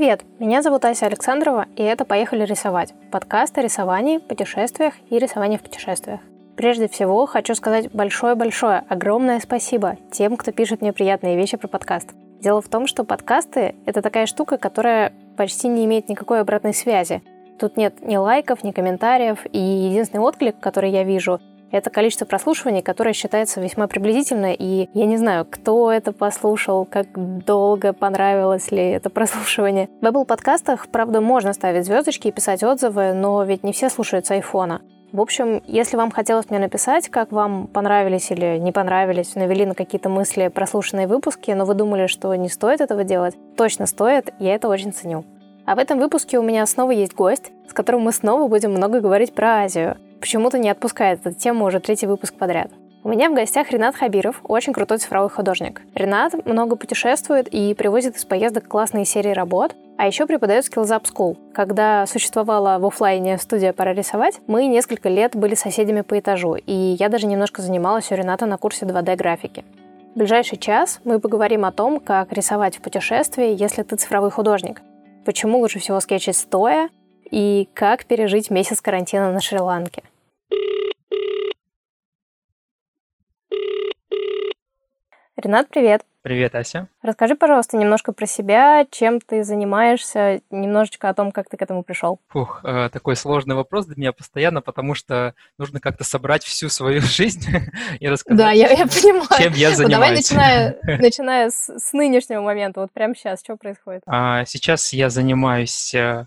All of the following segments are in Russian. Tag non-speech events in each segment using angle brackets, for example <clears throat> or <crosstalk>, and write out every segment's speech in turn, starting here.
Привет, меня зовут Ася Александрова, и это «Поехали рисовать» – подкаст о рисовании, путешествиях и рисовании в путешествиях. Прежде всего, хочу сказать большое-большое, огромное спасибо тем, кто пишет мне приятные вещи про подкаст. Дело в том, что подкасты — это такая штука, которая почти не имеет никакой обратной связи. Тут нет ни лайков, ни комментариев, и единственный отклик, который я вижу, это количество прослушиваний, которое считается весьма приблизительно, и я не знаю, кто это послушал, как долго понравилось ли это прослушивание. В Apple подкастах, правда, можно ставить звездочки и писать отзывы, но ведь не все слушают с айфона. В общем, если вам хотелось мне написать, как вам понравились или не понравились, навели на какие-то мысли прослушанные выпуски, но вы думали, что не стоит этого делать, точно стоит, я это очень ценю. А в этом выпуске у меня снова есть гость, с которым мы снова будем много говорить про Азию почему-то не отпускает эту тему уже третий выпуск подряд. У меня в гостях Ренат Хабиров, очень крутой цифровой художник. Ренат много путешествует и привозит из поездок классные серии работ, а еще преподает Skills Up School. Когда существовала в офлайне студия «Пора рисовать», мы несколько лет были соседями по этажу, и я даже немножко занималась у Рената на курсе 2D-графики. В ближайший час мы поговорим о том, как рисовать в путешествии, если ты цифровой художник, почему лучше всего скетчить стоя, и как пережить месяц карантина на Шри-Ланке. Ренат, привет. Привет, Ася. Расскажи, пожалуйста, немножко про себя, чем ты занимаешься, немножечко о том, как ты к этому пришел. Фух, э, такой сложный вопрос для меня постоянно, потому что нужно как-то собрать всю свою <laughs> жизнь и рассказать, да, я, я понимаю. чем я занимаюсь. Ну, давай, начиная, <laughs> начиная с, с нынешнего момента, вот прямо сейчас, что происходит? А, сейчас я занимаюсь, а,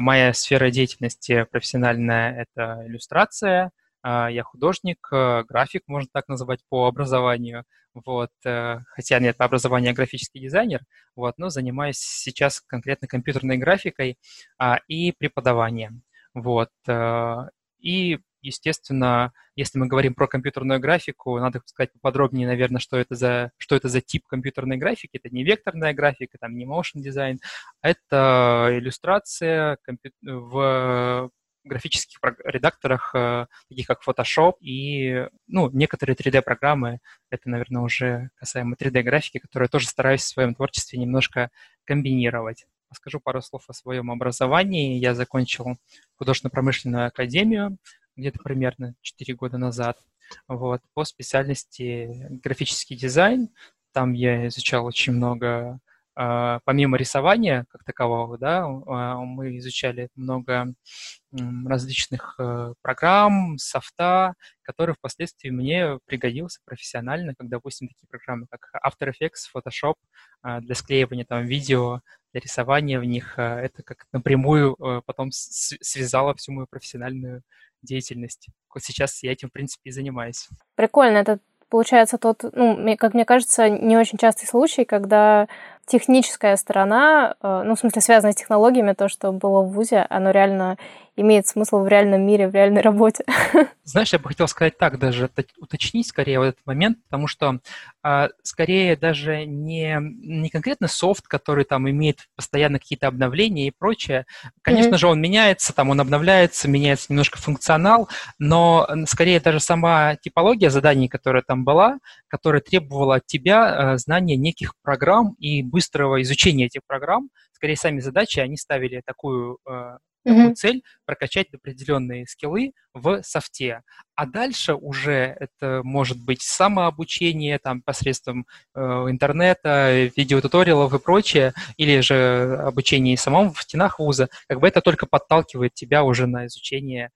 моя сфера деятельности профессиональная – это иллюстрация, я художник, э, график, можно так называть, по образованию – вот, э, хотя нет, по образованию графический дизайнер, вот, но занимаюсь сейчас конкретно компьютерной графикой а, и преподаванием, вот, а, и естественно, если мы говорим про компьютерную графику, надо сказать поподробнее, наверное, что это за, что это за тип компьютерной графики. Это не векторная графика, там не motion дизайн, это иллюстрация в графических редакторах, э, таких как Photoshop и ну, некоторые 3D-программы. Это, наверное, уже касаемо 3D-графики, которые тоже стараюсь в своем творчестве немножко комбинировать. Скажу пару слов о своем образовании. Я закончил художественно-промышленную академию где-то примерно 4 года назад. Вот, по специальности графический дизайн. Там я изучал очень много помимо рисования как такового, да, а, мы изучали много различных э, программ, софта, который впоследствии мне пригодился профессионально, как, допустим, такие программы, как After Effects, Photoshop а, для склеивания там видео, для рисования в них. Это как напрямую э, потом связало всю мою профессиональную деятельность. Вот сейчас я этим, в принципе, и занимаюсь. Прикольно. Это получается тот, ну, как мне кажется, не очень частый случай, когда техническая сторона, э, ну, в смысле, связанная с технологиями, то, что было в ВУЗе, оно реально имеет смысл в реальном мире, в реальной работе. <laughs> Знаешь, я бы хотел сказать так, даже уточнить скорее вот этот момент, потому что а, скорее даже не, не конкретно софт, который там имеет постоянно какие-то обновления и прочее. Конечно mm-hmm. же, он меняется, там он обновляется, меняется немножко функционал, но скорее даже сама типология заданий, которая там была, которая требовала от тебя а, знания неких программ и быстрого изучения этих программ, скорее сами задачи, они ставили такую а, такую mm-hmm. цель прокачать определенные скиллы в софте. А дальше уже это может быть самообучение там посредством э, интернета, видеотуториалов и прочее, или же обучение самому в стенах вуза. Как бы это только подталкивает тебя уже на изучение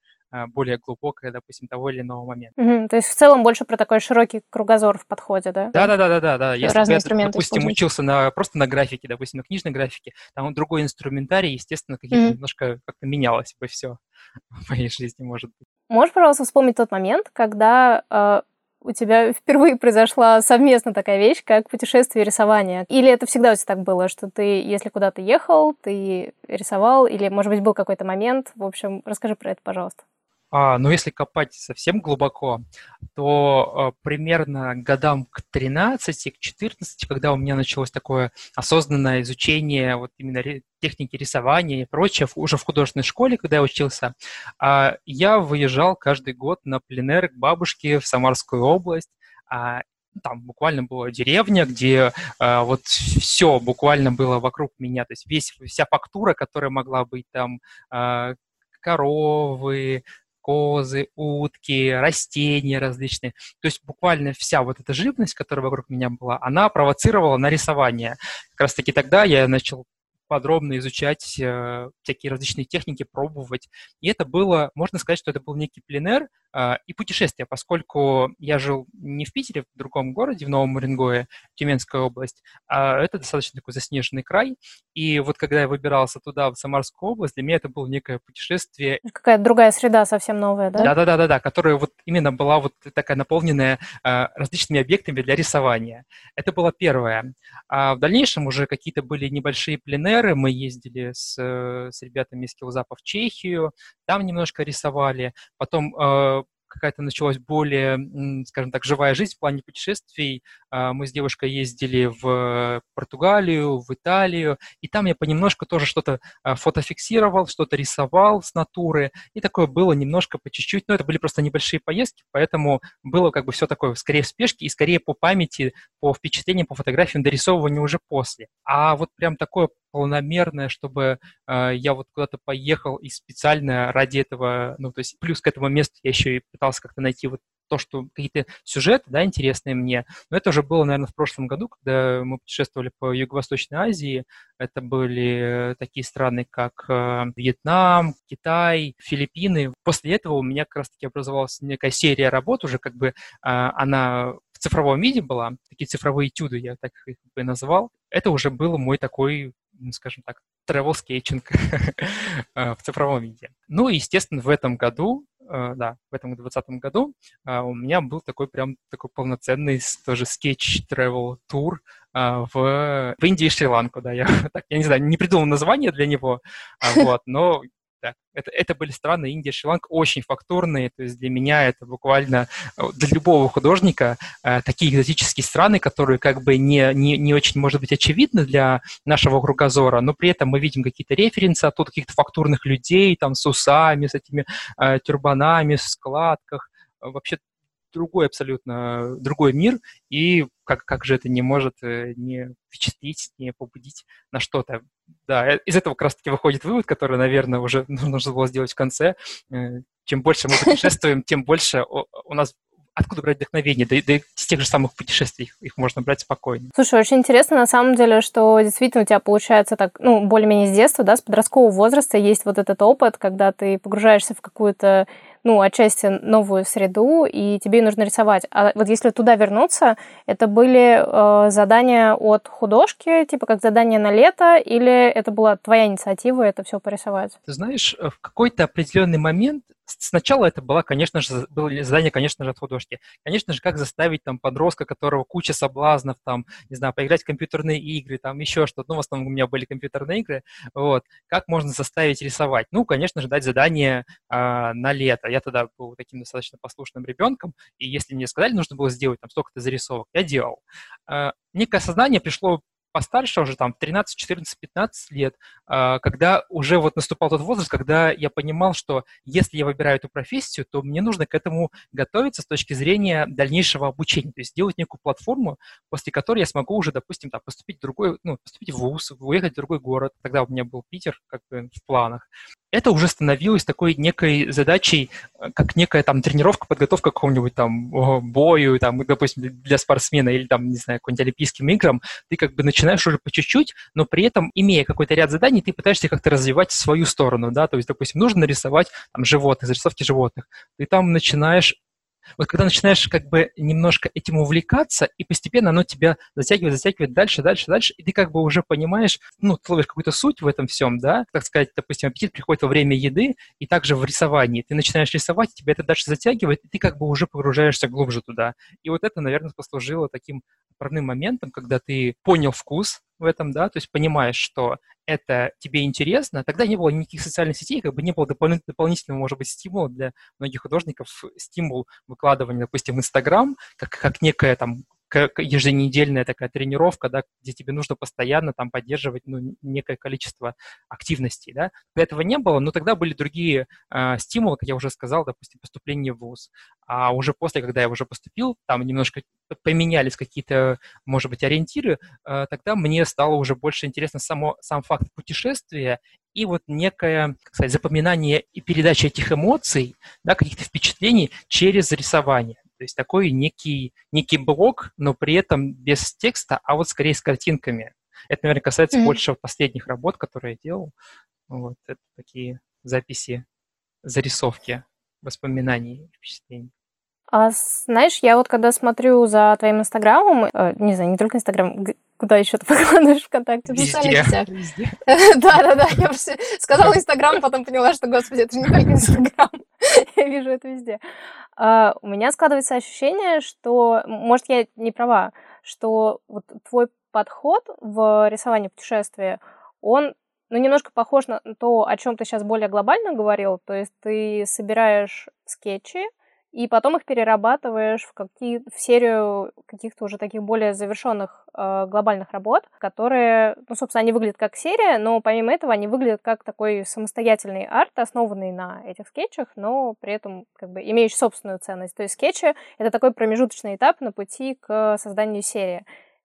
более глубокое, допустим, того или иного момента. Угу, то есть в целом больше про такой широкий кругозор в подходе, да? Да, да, да, да, да, да. Если Разные я, допустим, учился на просто на графике, допустим, на книжной графике, там другой инструментарий, естественно, какие-то угу. немножко как-то менялось бы все <laughs> в моей жизни, может быть. Можешь, пожалуйста, вспомнить тот момент, когда э, у тебя впервые произошла совместно такая вещь, как путешествие и рисование? Или это всегда у тебя так было, что ты, если куда-то ехал, ты рисовал, или, может быть, был какой-то момент? В общем, расскажи про это, пожалуйста. А, но если копать совсем глубоко, то а, примерно годам к 13, к 14, когда у меня началось такое осознанное изучение вот именно техники рисования и прочее, уже в художественной школе, когда я учился, а, я выезжал каждый год на пленер к бабушке в Самарскую область, а, ну, там буквально была деревня, где э, вот все буквально было вокруг меня, то есть весь, вся фактура, которая могла быть там э, коровы, козы, утки, растения различные. То есть буквально вся вот эта живность, которая вокруг меня была, она провоцировала на рисование. Как раз таки тогда я начал подробно изучать э, всякие различные техники, пробовать. И это было, можно сказать, что это был некий пленер, и путешествия, поскольку я жил не в Питере, в другом городе, в Новом Уренгое, Тюменская область, а это достаточно такой заснеженный край, и вот когда я выбирался туда, в Самарскую область, для меня это было некое путешествие. Какая-то другая среда совсем новая, да? Да-да-да, которая вот именно была вот такая наполненная а, различными объектами для рисования. Это было первое. А в дальнейшем уже какие-то были небольшие пленеры, мы ездили с, с ребятами из Килзапа в Чехию, там немножко рисовали, потом а, какая-то началась более, скажем так, живая жизнь в плане путешествий. А, мы с девушкой ездили в Португалию, в Италию, и там я понемножку тоже что-то а, фотофиксировал, что-то рисовал с натуры, и такое было немножко по чуть-чуть, но это были просто небольшие поездки, поэтому было как бы все такое скорее в спешке и скорее по памяти, по впечатлениям, по фотографиям, дорисовыванию уже после. А вот прям такое полномерное, чтобы э, я вот куда-то поехал и специально ради этого, ну, то есть плюс к этому месту я еще и пытался как-то найти вот то, что какие-то сюжеты, да, интересные мне. Но это уже было, наверное, в прошлом году, когда мы путешествовали по Юго-Восточной Азии. Это были такие страны, как э, Вьетнам, Китай, Филиппины. После этого у меня как раз-таки образовалась некая серия работ уже, как бы э, она в цифровом виде была, такие цифровые этюды, я так их бы назвал. Это уже был мой такой ну, скажем так, travel sketching <laughs> в цифровом виде. Ну и, естественно, в этом году, э, да, в этом 2020 году э, у меня был такой прям такой полноценный тоже скетч travel тур э, в, в Индии и Шри-Ланку, да, я, <laughs> так, я не знаю, не придумал название для него, а, вот, но да. Это, это были страны Индия, Шри-Ланка, очень фактурные, то есть для меня это буквально, э, для любого художника, э, такие экзотические страны, которые как бы не, не, не очень, может быть, очевидны для нашего кругозора, но при этом мы видим какие-то референсы оттуда, каких-то фактурных людей, там, с усами, с этими э, тюрбанами, в складках, вообще другой абсолютно, другой мир, и как, как же это не может э, не впечатлить, не побудить на что-то. Да, э, из этого как раз-таки выходит вывод, который, наверное, уже <laughs> нужно было сделать в конце. Э, чем больше мы путешествуем, тем больше у нас откуда брать вдохновение? Да, да и с тех же самых путешествий их можно брать спокойно. Слушай, очень интересно на самом деле, что действительно у тебя получается так, ну, более-менее с детства, да, с подросткового возраста есть вот этот опыт, когда ты погружаешься в какую-то ну, отчасти новую среду, и тебе нужно рисовать. А вот если туда вернуться, это были э, задания от художки, типа как задание на лето, или это была твоя инициатива это все порисовать? Ты знаешь, в какой-то определенный момент Сначала это было, конечно же, было задание, конечно же, от художки. Конечно же, как заставить там подростка, которого куча соблазнов, там, не знаю, поиграть в компьютерные игры, там еще что-то. Ну, в основном у меня были компьютерные игры. Вот. Как можно заставить рисовать? Ну, конечно же, дать задание э, на лето. Я тогда был таким достаточно послушным ребенком, и если мне сказали, нужно было сделать там столько-то зарисовок, я делал. Э, некое сознание пришло постарше, уже там 13, 14, 15 лет, а, когда уже вот наступал тот возраст, когда я понимал, что если я выбираю эту профессию, то мне нужно к этому готовиться с точки зрения дальнейшего обучения, то есть сделать некую платформу, после которой я смогу уже, допустим, там, поступить в другой, ну, поступить в ВУЗ, уехать в другой город. Тогда у меня был Питер как бы в планах это уже становилось такой некой задачей, э, как некая там тренировка, подготовка к какому-нибудь там бою, там, допустим, для спортсмена или там, не знаю, каким-нибудь олимпийским играм, ты как бы начинаешь уже по чуть-чуть, но при этом, имея какой-то ряд заданий, ты пытаешься как-то развивать свою сторону, да, то есть, допустим, нужно нарисовать там животных, зарисовки животных, ты там начинаешь вот когда начинаешь как бы немножко этим увлекаться, и постепенно оно тебя затягивает, затягивает дальше, дальше, дальше, и ты как бы уже понимаешь, ну, ты ловишь какую-то суть в этом всем, да, так сказать, допустим, аппетит приходит во время еды, и также в рисовании. Ты начинаешь рисовать, тебя это дальше затягивает, и ты как бы уже погружаешься глубже туда. И вот это, наверное, послужило таким отправным моментом, когда ты понял вкус в этом, да, то есть понимаешь, что это тебе интересно, тогда не было никаких социальных сетей, как бы не было допол- дополнительного, может быть, стимула для многих художников, стимул выкладывания, допустим, в Инстаграм, как, как некая там еженедельная такая тренировка, да, где тебе нужно постоянно там поддерживать ну, некое количество активностей, да. Этого не было, но тогда были другие э, стимулы, как я уже сказал, допустим, поступление в ВУЗ. А уже после, когда я уже поступил, там немножко поменялись какие-то, может быть, ориентиры, э, тогда мне стало уже больше интересно само, сам факт путешествия и вот некое, как сказать, запоминание и передача этих эмоций, да, каких-то впечатлений через рисование. То есть такой некий, некий блок, но при этом без текста, а вот скорее с картинками. Это, наверное, касается mm-hmm. больше последних работ, которые я делал. Вот, это такие записи, зарисовки воспоминаний, впечатлений. А знаешь, я вот когда смотрю за твоим инстаграмом, э, не знаю, не только инстаграм, куда еще ты <laughs> выкладываешь ВКонтакте? В социальных Везде. <laughs> Да-да-да, я сказала инстаграм, потом поняла, что, господи, это же не только <laughs> инстаграм. я вижу это везде. А, у меня складывается ощущение, что, может, я не права, что вот твой подход в рисовании путешествия, он ну, немножко похож на то, о чем ты сейчас более глобально говорил. То есть ты собираешь скетчи, и потом их перерабатываешь в, какие, в серию каких-то уже таких более завершенных э, глобальных работ, которые, ну, собственно, они выглядят как серия, но помимо этого они выглядят как такой самостоятельный арт, основанный на этих скетчах, но при этом как бы имеющий собственную ценность. То есть скетчи — это такой промежуточный этап на пути к созданию серии.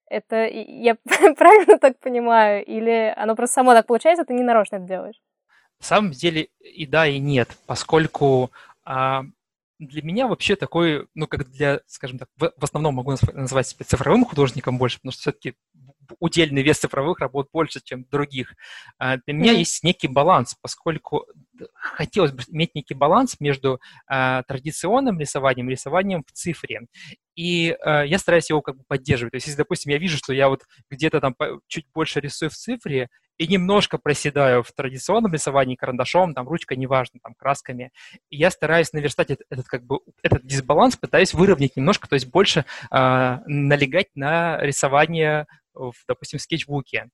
Это я <laughs> правильно так понимаю? Или оно просто само так получается, ты не нарочно это делаешь? На самом деле и да, и нет, поскольку а, для меня вообще такой, ну, как для, скажем так, в, в основном могу назвать себя цифровым художником больше, потому что все-таки удельный вес цифровых работ больше, чем других. А, для меня mm-hmm. есть некий баланс, поскольку хотелось бы иметь некий баланс между а, традиционным рисованием и рисованием в цифре. И э, я стараюсь его как бы поддерживать. То есть, если, допустим, я вижу, что я вот где-то там чуть больше рисую в цифре, и немножко проседаю в традиционном рисовании карандашом, там, ручкой, неважно, там, красками. И я стараюсь наверстать этот, этот, как бы, этот дисбаланс, пытаюсь выровнять немножко, то есть больше э, налегать на рисование в, допустим, скетчбуке.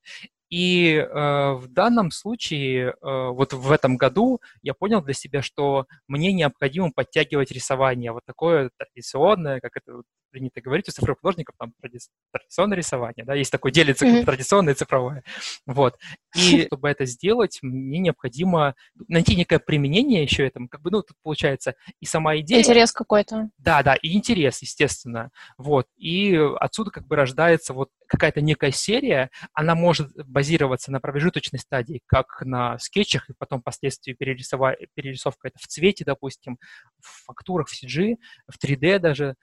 И э, в данном случае, э, вот в этом году я понял для себя, что мне необходимо подтягивать рисование, вот такое традиционное, как это принято говорить у цифровых художников, там традиционное рисование, да, есть такое делится mm-hmm. традиционное и цифровое. Вот. И <laughs> чтобы это сделать, мне необходимо найти некое применение еще этому, как бы, ну, тут получается и сама идея. Интерес какой-то. Да, да, и интерес, естественно. Вот. И отсюда как бы рождается вот какая-то некая серия, она может базироваться на промежуточной стадии, как на скетчах, и потом впоследствии перерисовка это в цвете, допустим, в фактурах, в CG, в 3D даже,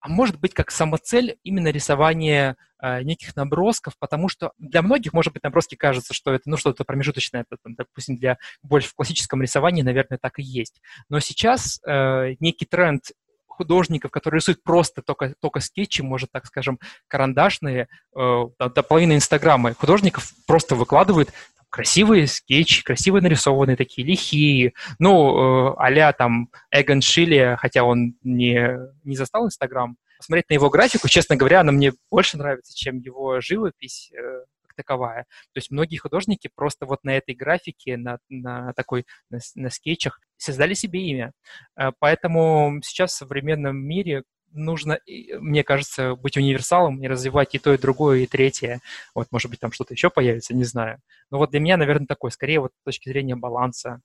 а может быть как самоцель именно рисование э, неких набросков, потому что для многих, может быть, наброски кажется, что это ну, что-то промежуточное, это, там, допустим, для больше в классическом рисовании, наверное, так и есть. Но сейчас э, некий тренд художников, которые рисуют просто только, только скетчи, может, так скажем, карандашные, э, до половины Инстаграма художников просто выкладывают красивые скетчи, красивые нарисованные такие, лихие. Ну, э, а там Эгон Шилли, хотя он не, не застал Инстаграм. Посмотреть на его графику, честно говоря, она мне больше нравится, чем его живопись э, таковая. То есть многие художники просто вот на этой графике, на, на такой, на, на скетчах создали себе имя. Э, поэтому сейчас в современном мире нужно, мне кажется, быть универсалом и развивать и то, и другое, и третье. Вот, может быть, там что-то еще появится, не знаю. Но вот для меня, наверное, такой, скорее вот с точки зрения баланса,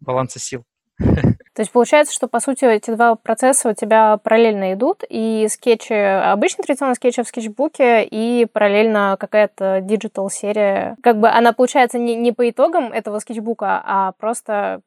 баланса сил. <laughs> То есть получается, что, по сути, эти два процесса у тебя параллельно идут, и скетчи, обычный традиционный скетч в скетчбуке, и параллельно какая-то digital-серия. Как бы она, получается, не, не по итогам этого скетчбука, а просто,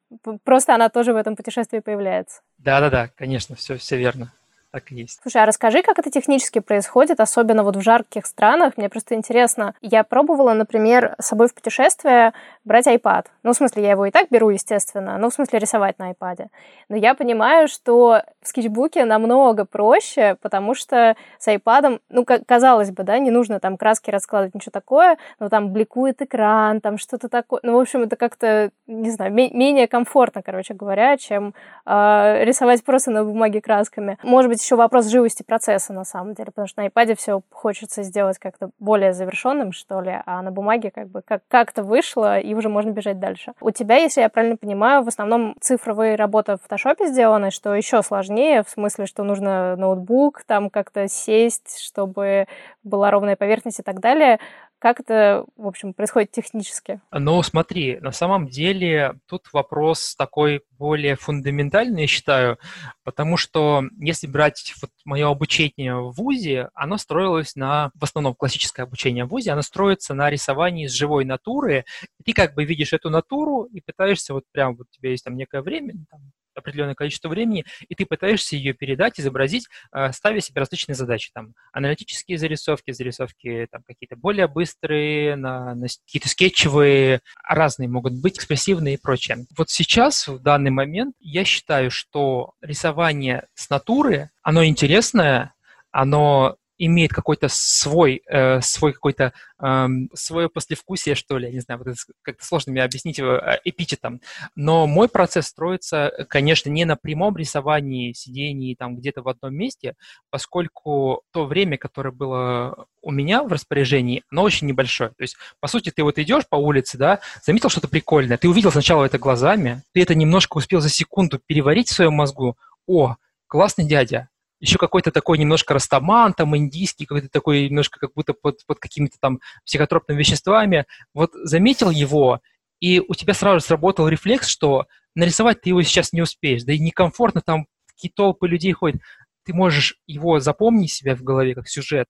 просто она тоже в этом путешествии появляется. Да-да-да, конечно, все, все верно так и есть. Слушай, а расскажи, как это технически происходит, особенно вот в жарких странах. Мне просто интересно. Я пробовала, например, с собой в путешествие брать iPad. Ну, в смысле, я его и так беру, естественно. Ну, в смысле, рисовать на iPad. Но я понимаю, что в скетчбуке намного проще, потому что с iPad, ну, казалось бы, да, не нужно там краски раскладывать, ничего такое, но там бликует экран, там что-то такое. Ну, в общем, это как-то, не знаю, менее комфортно, короче говоря, чем э, рисовать просто на бумаге красками. Может быть, еще вопрос живости процесса, на самом деле, потому что на iPad все хочется сделать как-то более завершенным, что ли, а на бумаге как бы как- как-то вышло, и уже можно бежать дальше. У тебя, если я правильно понимаю, в основном цифровые работы в фотошопе сделаны, что еще сложнее, в смысле, что нужно ноутбук, там как-то сесть, чтобы была ровная поверхность и так далее. Как это, в общем, происходит технически? Ну, смотри, на самом деле тут вопрос такой более фундаментальный, я считаю, потому что если брать вот мое обучение в ВУЗе, оно строилось на, в основном классическое обучение в ВУЗе, оно строится на рисовании с живой натуры, и ты как бы видишь эту натуру и пытаешься вот прям, вот у тебя есть там некое время, там, определенное количество времени, и ты пытаешься ее передать, изобразить, э, ставя себе различные задачи. Там, аналитические зарисовки, зарисовки там, какие-то более быстрые, на, на какие-то скетчевые, разные могут быть, экспрессивные и прочее. Вот сейчас, в данный момент, я считаю, что рисование с натуры, оно интересное, оно имеет какой-то свой, э, свой какой-то э, свое послевкусие, что ли, я не знаю, вот как-то сложно мне объяснить его э, эпитетом. Но мой процесс строится, конечно, не на прямом рисовании, сидении там где-то в одном месте, поскольку то время, которое было у меня в распоряжении, оно очень небольшое. То есть, по сути, ты вот идешь по улице, да, заметил что-то прикольное, ты увидел сначала это глазами, ты это немножко успел за секунду переварить в своем мозгу, о, классный дядя, еще какой-то такой немножко растаман, там индийский, какой-то такой немножко как будто под, под какими-то там психотропными веществами. Вот заметил его, и у тебя сразу сработал рефлекс, что нарисовать ты его сейчас не успеешь, да и некомфортно, там такие толпы людей ходят. Ты можешь его запомнить себя в голове как сюжет,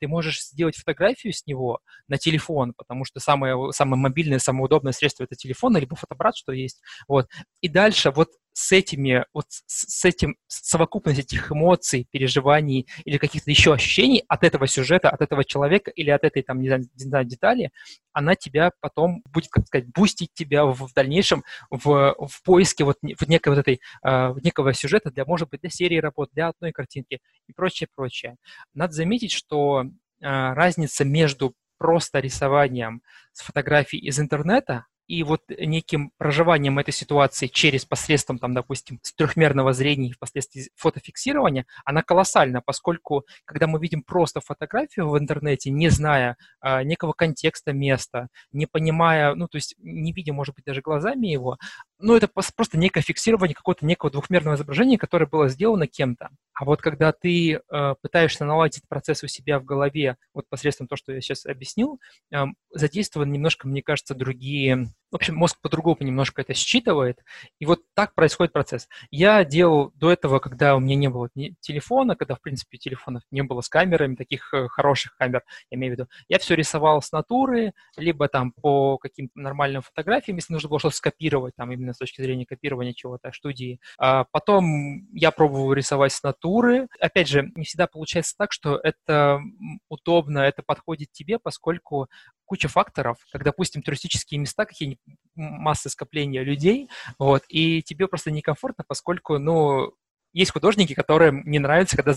ты можешь сделать фотографию с него на телефон, потому что самое, самое мобильное, самое удобное средство это телефон, либо фотоаппарат, что есть. Вот. И дальше вот с этими, вот с этим, совокупность этих эмоций, переживаний или каких-то еще ощущений от этого сюжета, от этого человека или от этой, там, не знаю, детали, она тебя потом будет, как сказать, бустить тебя в, в дальнейшем в, в поиске вот в некой вот этой, э, некого сюжета для, может быть, для серии работ, для одной картинки и прочее, прочее. Надо заметить, что э, разница между просто рисованием с фотографий из интернета и вот неким проживанием этой ситуации через посредством, там, допустим, трехмерного зрения и впоследствии фотофиксирования, она колоссальна, поскольку, когда мы видим просто фотографию в интернете, не зная э, некого контекста места, не понимая, ну, то есть не видя, может быть, даже глазами его, ну, это просто некое фиксирование какого-то некого двухмерного изображения, которое было сделано кем-то. А вот когда ты э, пытаешься наладить процесс у себя в голове, вот посредством того, что я сейчас объяснил, э, задействованы немножко, мне кажется, другие в общем, мозг по-другому немножко это считывает, и вот так происходит процесс. Я делал до этого, когда у меня не было телефона, когда, в принципе, телефонов не было с камерами, таких э, хороших камер, я имею в виду, я все рисовал с натуры, либо там по каким-то нормальным фотографиям, если нужно было что-то скопировать, там именно с точки зрения копирования чего-то, студии. А потом я пробовал рисовать с натуры. Опять же, не всегда получается так, что это удобно, это подходит тебе, поскольку куча факторов, как, допустим, туристические места, какие-нибудь массы скопления людей, вот, и тебе просто некомфортно, поскольку, ну, есть художники, которым не нравится, когда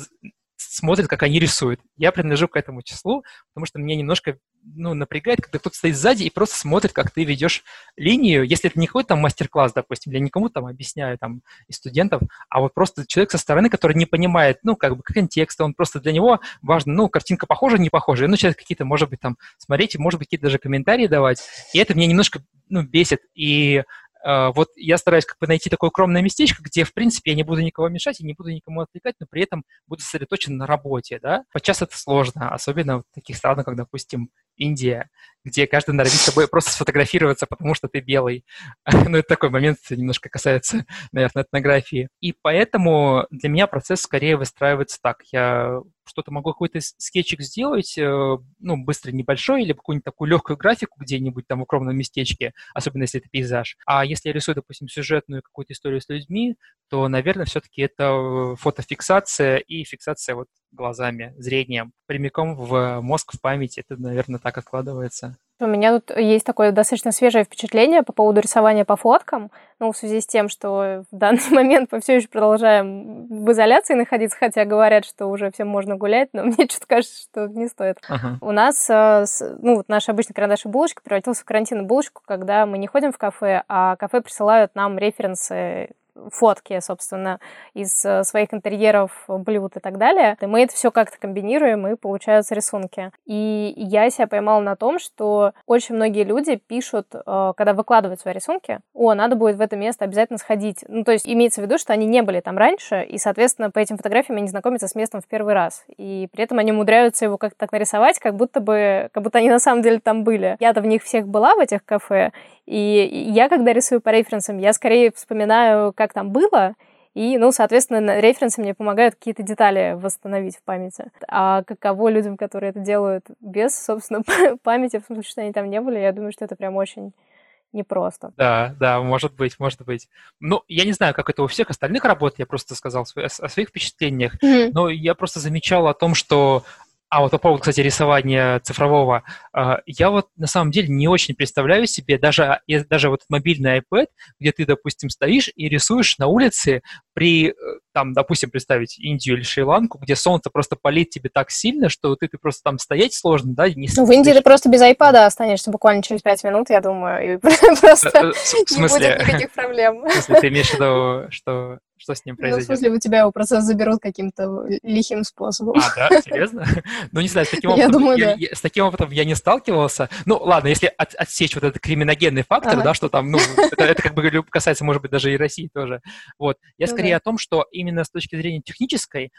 смотрят, как они рисуют. Я принадлежу к этому числу, потому что меня немножко ну, напрягает, когда кто-то стоит сзади и просто смотрит, как ты ведешь линию. Если это не какой-то там мастер-класс, допустим, я никому там объясняю там из студентов, а вот просто человек со стороны, который не понимает, ну, как бы контекста, он просто для него важно, ну, картинка похожа, не похожа, он начинает какие-то, может быть, там смотреть, может быть, какие-то даже комментарии давать, и это меня немножко, ну, бесит, и вот я стараюсь как бы найти такое укромное местечко, где, в принципе, я не буду никого мешать и не буду никому отвлекать, но при этом буду сосредоточен на работе, да. Подчас это сложно, особенно в таких странах, как, допустим, Индия, где каждый норовит с тобой просто сфотографироваться, потому что ты белый. <laughs> ну, это такой момент, немножко касается, наверное, этнографии. И поэтому для меня процесс скорее выстраивается так. Я что-то могу какой-то скетчик сделать, э, ну, быстро небольшой, или какую-нибудь такую легкую графику где-нибудь там в укромном местечке, особенно если это пейзаж. А если я рисую, допустим, сюжетную какую-то историю с людьми, то, наверное, все-таки это фотофиксация и фиксация вот глазами, зрением, прямиком в мозг, в память. Это, наверное, так откладывается. У меня тут есть такое достаточно свежее впечатление по поводу рисования по фоткам. Ну, в связи с тем, что в данный <laughs> момент мы все еще продолжаем в изоляции находиться, хотя говорят, что уже всем можно гулять, но <laughs> мне что-то кажется, что не стоит. Uh-huh. У нас, э, ну, вот наш обычный карандаш и булочка превратился в карантинную булочку, когда мы не ходим в кафе, а кафе присылают нам референсы фотки, собственно, из э, своих интерьеров, блюд и так далее. И мы это все как-то комбинируем, и получаются рисунки. И я себя поймала на том, что очень многие люди пишут, э, когда выкладывают свои рисунки, о, надо будет в это место обязательно сходить. Ну, то есть имеется в виду, что они не были там раньше, и, соответственно, по этим фотографиям они знакомятся с местом в первый раз. И при этом они умудряются его как-то так нарисовать, как будто бы, как будто они на самом деле там были. Я-то в них всех была, в этих кафе, и я, когда рисую по референсам, я скорее вспоминаю, как там было, и, ну, соответственно, референсы мне помогают какие-то детали восстановить в памяти. А каково людям, которые это делают без, собственно, <laughs> памяти, в смысле, что они там не были, я думаю, что это прям очень непросто. Да, да, может быть, может быть. Ну, я не знаю, как это у всех остальных работает, я просто сказал о своих впечатлениях, mm-hmm. но я просто замечал о том, что а вот по поводу, кстати, рисования цифрового, а, я вот на самом деле не очень представляю себе даже, даже вот мобильный iPad, где ты, допустим, стоишь и рисуешь на улице при, э, там, допустим, представить Индию или Шри-Ланку, где солнце просто палит тебе так сильно, что ты, ты просто там стоять сложно, да? Не ну, в Индии ты просто без iPad останешься буквально через пять минут, я думаю, и <laughs> просто э, э, не будет никаких проблем. В смысле, ты имеешь в виду, что что с ним произойдет. Ну, в смысле, у тебя его просто заберут каким-то лихим способом. А, да? Серьезно? Ну, не знаю, с таким <laughs> опытом, я думаю, я, да. я, с таким опытом я не сталкивался. Ну, ладно, если от, отсечь вот этот криминогенный фактор, ага. да, что там, ну, это, это как бы касается, может быть, даже и России тоже. Вот. Я ну, скорее да. о том, что именно с точки зрения технической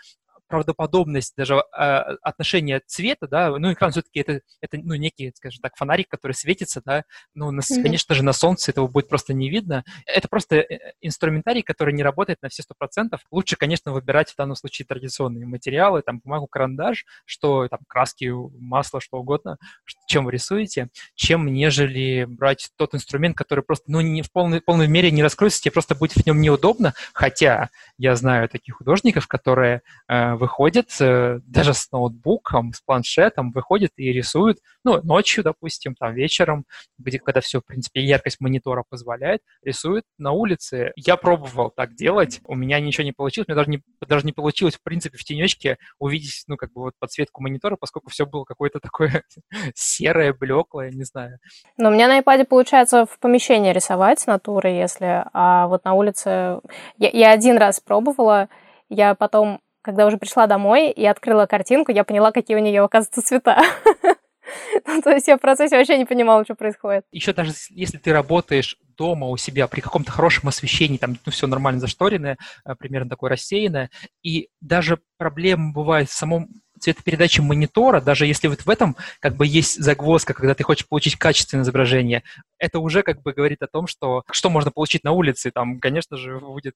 правдоподобность даже э, отношения цвета, да, ну, экран все-таки это, это, ну, некий, скажем так, фонарик, который светится, да, ну, на, mm-hmm. конечно же, на солнце этого будет просто не видно. Это просто э, инструментарий, который не работает на все сто процентов. Лучше, конечно, выбирать в данном случае традиционные материалы, там, бумагу, карандаш, что там, краски, масло, что угодно, чем вы рисуете, чем нежели брать тот инструмент, который просто, ну, не в полной, полной мере не раскроется, тебе просто будет в нем неудобно, хотя я знаю таких художников, которые э, выходит э, даже с ноутбуком, с планшетом, выходит и рисует, ну, ночью, допустим, там, вечером, где, когда все, в принципе, яркость монитора позволяет, рисует на улице. Я пробовал так делать, у меня ничего не получилось, мне даже не, даже не получилось, в принципе, в тенечке увидеть, ну, как бы вот подсветку монитора, поскольку все было какое-то <laughs> такое серое, блеклое, не знаю. Но у меня на iPad получается в помещении рисовать натуры, если, а вот на улице... Я, я один раз пробовала, я потом когда уже пришла домой и открыла картинку, я поняла, какие у нее, оказывается, цвета. <laughs> Ну, то есть я в процессе вообще не понимала, что происходит. Еще даже если ты работаешь дома у себя при каком-то хорошем освещении, там ну, все нормально зашторенное, э, примерно такое рассеянное, и даже проблема бывает в самом цветопередачи монитора, даже если вот в этом как бы есть загвоздка, когда ты хочешь получить качественное изображение, это уже как бы говорит о том, что что можно получить на улице, там, конечно же, будет...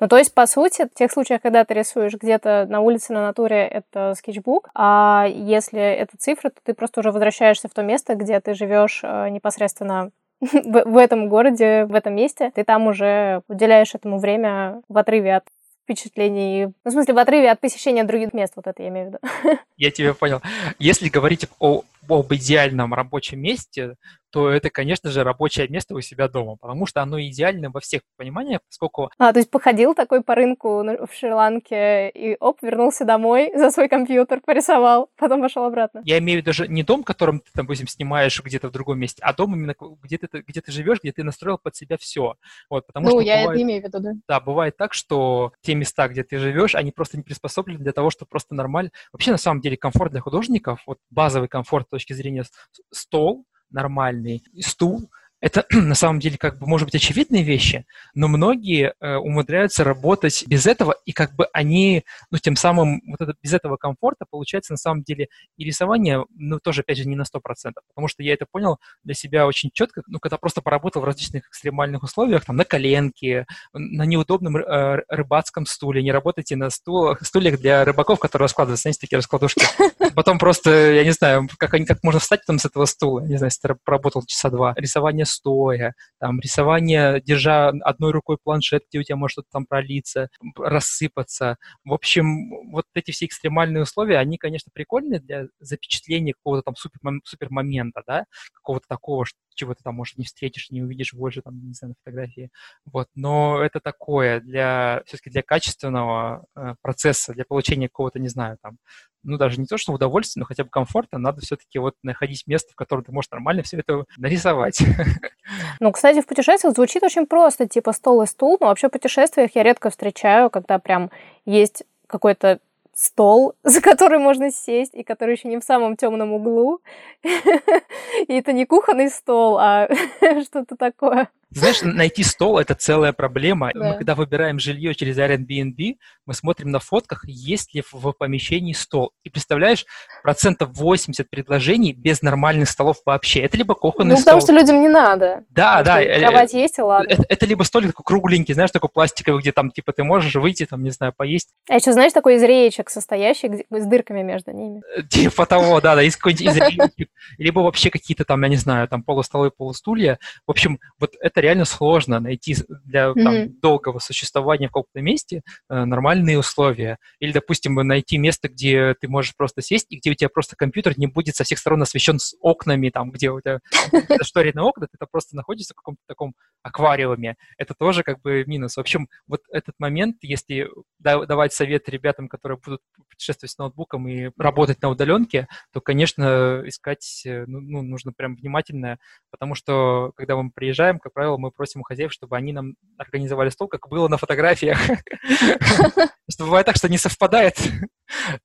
Ну, то есть, по сути, в тех случаях, когда ты рисуешь где-то на улице, на натуре, это скетчбук, а если это цифры, то ты просто уже возвращаешься в то место, где ты живешь э, непосредственно <laughs> в, в этом городе, в этом месте, ты там уже уделяешь этому время в отрыве от впечатлений, ну, в смысле, в отрыве от посещения других мест, вот это я имею в виду. Я тебя понял. Если говорить о, об идеальном рабочем месте, то это, конечно же, рабочее место у себя дома, потому что оно идеально во всех пониманиях, поскольку... А, то есть походил такой по рынку в Шри-Ланке и, оп, вернулся домой <laughs> за свой компьютер, порисовал, потом пошел обратно. Я имею в виду даже не дом, которым ты, допустим, снимаешь где-то в другом месте, а дом именно, где ты, где ты живешь, где ты настроил под себя все. Вот, потому ну, что я бывает, это имею в виду, да. Да, бывает так, что те места, где ты живешь, они просто не приспособлены для того, чтобы просто нормально... Вообще, на самом деле, комфорт для художников, вот базовый комфорт точки зрения стол, нормальный стул, это <clears throat> на самом деле как бы может быть очевидные вещи, но многие э, умудряются работать без этого, и как бы они, ну, тем самым вот это, без этого комфорта получается на самом деле и рисование, ну, тоже, опять же, не на 100%, потому что я это понял для себя очень четко, ну, когда просто поработал в различных экстремальных условиях, там, на коленке, на неудобном э, рыбацком стуле, не работайте на стул, стульях для рыбаков, которые раскладываются, знаете, такие раскладушки. Потом просто, я не знаю, как, они, как можно встать там с этого стула, не знаю, если ты поработал часа два. Рисование стоя, там, рисование, держа одной рукой планшет, где у тебя может что-то там пролиться, рассыпаться. В общем, вот эти все экстремальные условия, они, конечно, прикольные для запечатления какого-то там супер, супер момента, да, какого-то такого, чего ты там, может, не встретишь, не увидишь больше, там, не знаю, на фотографии. Вот, но это такое для, все-таки для качественного э, процесса, для получения какого-то, не знаю, там, ну, даже не то, что удовольствие, но хотя бы комфортно, надо все-таки вот находить место, в котором ты можешь нормально все это нарисовать. <laughs> Ну, кстати, в путешествиях звучит очень просто, типа стол и стул, но вообще в путешествиях я редко встречаю, когда прям есть какой-то стол, <laughs> за который можно сесть, и который еще не в самом темном углу. <laughs> И это не кухонный стол, а что-то такое. Знаешь, найти стол – это целая проблема. Да. Мы когда выбираем жилье через Airbnb, мы смотрим на фотках, есть ли в помещении стол. И представляешь, процентов 80 предложений без нормальных столов вообще. Это либо кухонный ну, стол. Ну, потому что людям не надо. Да, да. Э, кровать есть, и ладно. Это, это либо столик такой кругленький, знаешь, такой пластиковый, где там, типа, ты можешь выйти, там, не знаю, поесть. А еще, знаешь, такой из реечек состоящий, с дырками между ними. Э, типа того, да, да, из какой-нибудь из реечек. Либо вообще какие-то там, я не знаю, там полустолы, полустулья. В общем, вот это это реально сложно найти для там, mm-hmm. долгого существования в каком-то месте э, нормальные условия. Или, допустим, найти место, где ты можешь просто сесть, и где у тебя просто компьютер не будет со всех сторон освещен с окнами, там, где у тебя шторенные окна, ты просто находишься в каком-то таком аквариуме. Это тоже как бы минус. В общем, вот этот момент, если давать совет ребятам, которые будут путешествовать с ноутбуком и работать на удаленке, то, конечно, искать э, ну, ну нужно прям внимательно, потому что, когда мы приезжаем, как правило, правило, мы просим у хозяев, чтобы они нам организовали стол, как было на фотографиях. <laughs> Что бывает так, что не совпадает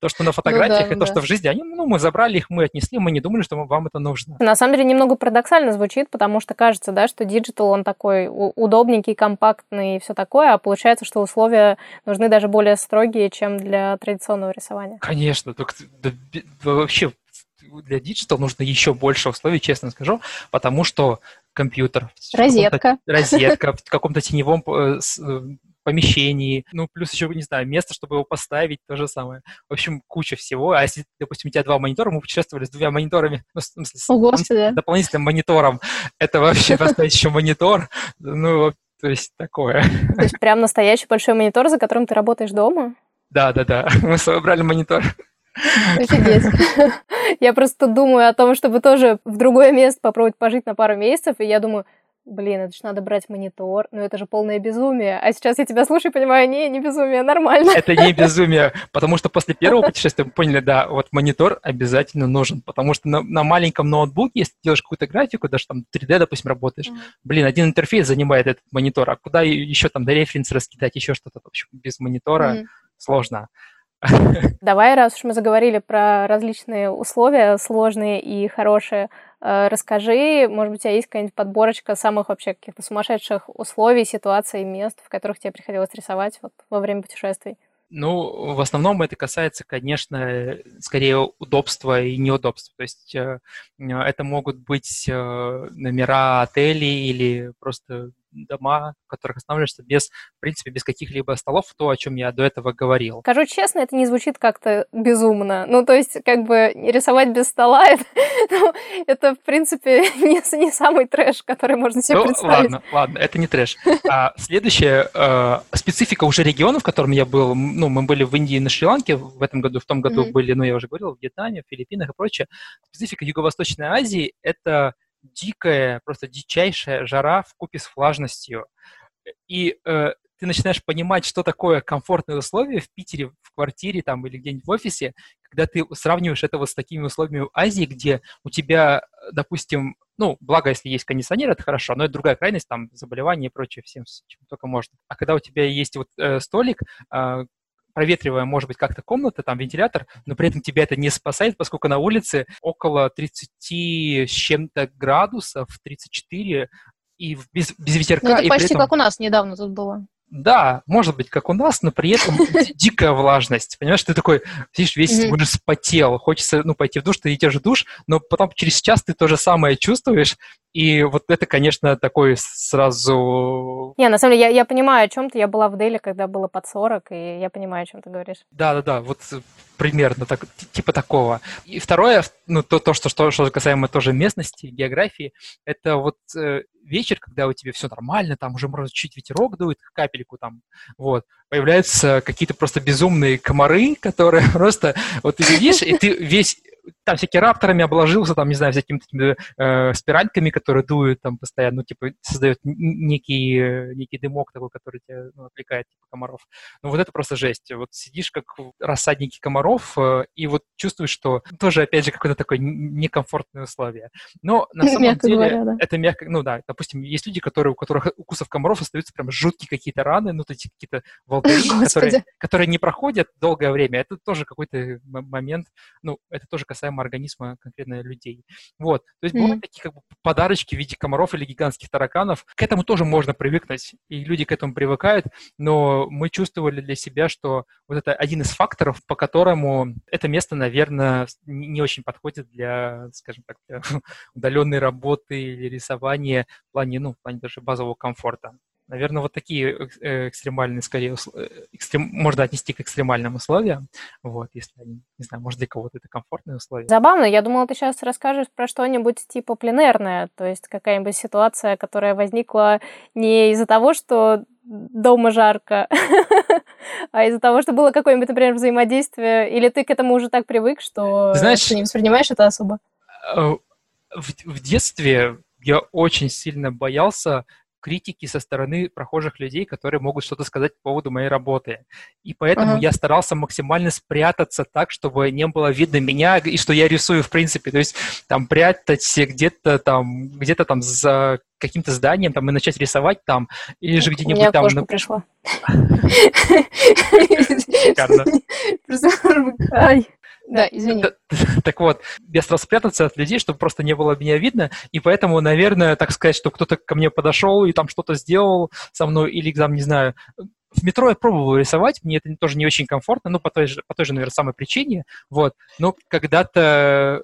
то, что на ну фотографиях, и то, что в жизни. Они, ну, мы забрали их, мы отнесли, мы не думали, что вам это нужно. На самом деле немного парадоксально звучит, потому что кажется, да, что digital, он такой удобненький, компактный и все такое, а получается, что условия нужны даже более строгие, чем для традиционного рисования. Конечно, только вообще для digital нужно еще больше условий, честно скажу, потому что компьютер. Розетка. <laughs> Розетка в каком-то теневом э, э, помещении, ну, плюс еще, не знаю, место, чтобы его поставить, то же самое. В общем, куча всего. А если, допустим, у тебя два монитора, мы путешествовали с двумя мониторами, ну, в смысле, с О, дополнительным монитором, это вообще <laughs> поставить еще монитор, ну, то есть такое. То есть прям настоящий большой монитор, за которым ты работаешь дома? Да, да, да. <laughs> Мы собрали монитор. Офигеть. <laughs> Я просто думаю о том, чтобы тоже в другое место попробовать пожить на пару месяцев, и я думаю, блин, это же надо брать монитор, но это же полное безумие. А сейчас я тебя слушаю и понимаю, не, не безумие, нормально. Это не <laughs> безумие, потому что после первого путешествия мы поняли, да, вот монитор обязательно нужен, потому что на, на маленьком ноутбуке, если ты делаешь какую-то графику, даже там 3D, допустим, работаешь, mm-hmm. блин, один интерфейс занимает этот монитор, а куда еще там до референс раскидать, еще что-то, в общем, без монитора mm-hmm. сложно. <laughs> Давай, раз уж мы заговорили про различные условия, сложные и хорошие, э, расскажи, может быть, у тебя есть какая-нибудь подборочка самых вообще каких-то сумасшедших условий, ситуаций, мест, в которых тебе приходилось рисовать вот во время путешествий? Ну, в основном это касается, конечно, скорее удобства и неудобства. То есть э, это могут быть э, номера отелей или просто дома, в которых останавливаешься без, в принципе, без каких-либо столов, то, о чем я до этого говорил. Скажу честно, это не звучит как-то безумно. Ну, то есть, как бы рисовать без стола, это, ну, это в принципе, <laughs> не, не самый трэш, который можно себе ну, представить. Ладно, ладно, это не трэш. А следующая э, специфика уже региона, в котором я был, ну, мы были в Индии и на Шри-Ланке в этом году, в том году mm-hmm. были, ну, я уже говорил, в Вьетнаме, в Филиппинах и прочее. Специфика Юго-Восточной Азии – это дикая, просто дичайшая жара в купе с влажностью. И э, ты начинаешь понимать, что такое комфортные условия в Питере, в квартире там или где-нибудь в офисе, когда ты сравниваешь это вот с такими условиями в Азии, где у тебя, допустим, ну, благо, если есть кондиционер, это хорошо, но это другая крайность, там, заболевания и прочее, всем, чем только можно. А когда у тебя есть вот э, столик, э, проветривая, может быть, как-то комната, там вентилятор, но при этом тебя это не спасает, поскольку на улице около 30 с чем-то градусов, 34, и без, без ветерка. Ну, это почти этом... как у нас недавно тут было. Да, может быть, как у нас, но при этом <laughs> дикая влажность. Понимаешь, ты такой, сидишь весь mm-hmm. уже спотел, хочется, ну, пойти в душ, ты идешь в душ, но потом через час ты то же самое чувствуешь, и вот это, конечно, такой сразу... Не, на самом деле, я, я понимаю, о чем ты. Я была в Дели, когда было под 40, и я понимаю, о чем ты говоришь. Да-да-да, вот примерно так, типа такого. И второе, ну, то, то что, что, что касаемо тоже местности, географии, это вот э, вечер, когда у тебя все нормально, там уже, может, чуть ветерок дует, капельку там, вот, появляются какие-то просто безумные комары, которые <laughs> просто, вот ты видишь, и ты <laughs> весь там всякими рапторами обложился, там, не знаю, всякими такими э, спиральками, которые дуют там постоянно, ну, типа, создает некий, некий дымок такой, который тебя ну, отвлекает, типа, комаров. Ну, вот это просто жесть. Вот сидишь как рассадники комаров, э, и вот чувствуешь, что тоже, опять же, какое-то такое некомфортное условие. Но на самом мягко деле говоря, да. это мягко, ну да, допустим, есть люди, которые, у которых укусов комаров остаются прям жуткие какие-то раны, ну, эти какие-то волдыри, <laughs> которые, которые не проходят долгое время. Это тоже какой-то момент, ну, это тоже касаемо организма конкретно людей. Вот, то есть mm-hmm. бывают такие как бы подарочки в виде комаров или гигантских тараканов. К этому тоже можно привыкнуть, и люди к этому привыкают, но мы чувствовали для себя, что вот это один из факторов, по которому это место, наверное, не очень подходит для, скажем так, для <laughs> удаленной работы или рисования в плане, ну, в плане даже базового комфорта. Наверное, вот такие э, экстремальные, скорее, э, экстрем... можно отнести к экстремальным условиям, вот, если не знаю, может, для кого-то это комфортные условия. Забавно, я думала, ты сейчас расскажешь про что-нибудь типа пленерное, то есть какая-нибудь ситуация, которая возникла не из-за того, что дома жарко, <laughs> а из-за того, что было какое-нибудь, например, взаимодействие, или ты к этому уже так привык, что Знаешь, ты не воспринимаешь это особо? Э, в, в детстве я очень сильно боялся критики со стороны прохожих людей, которые могут что-то сказать по поводу моей работы. И поэтому uh-huh. я старался максимально спрятаться так, чтобы не было видно меня и что я рисую в принципе. То есть там прятать где-то там, где-то там за каким-то зданием там и начать рисовать там, или же где-нибудь там... У меня пришла. <laughs> <laughs> Шикарно. Да, извини. <laughs> Так вот, я старался спрятаться от людей, чтобы просто не было меня видно, и поэтому, наверное, так сказать, что кто-то ко мне подошел и там что-то сделал со мной, или там, не знаю, в метро я пробовал рисовать, мне это тоже не очень комфортно, ну, по той же, по той же наверное, самой причине, вот, но когда-то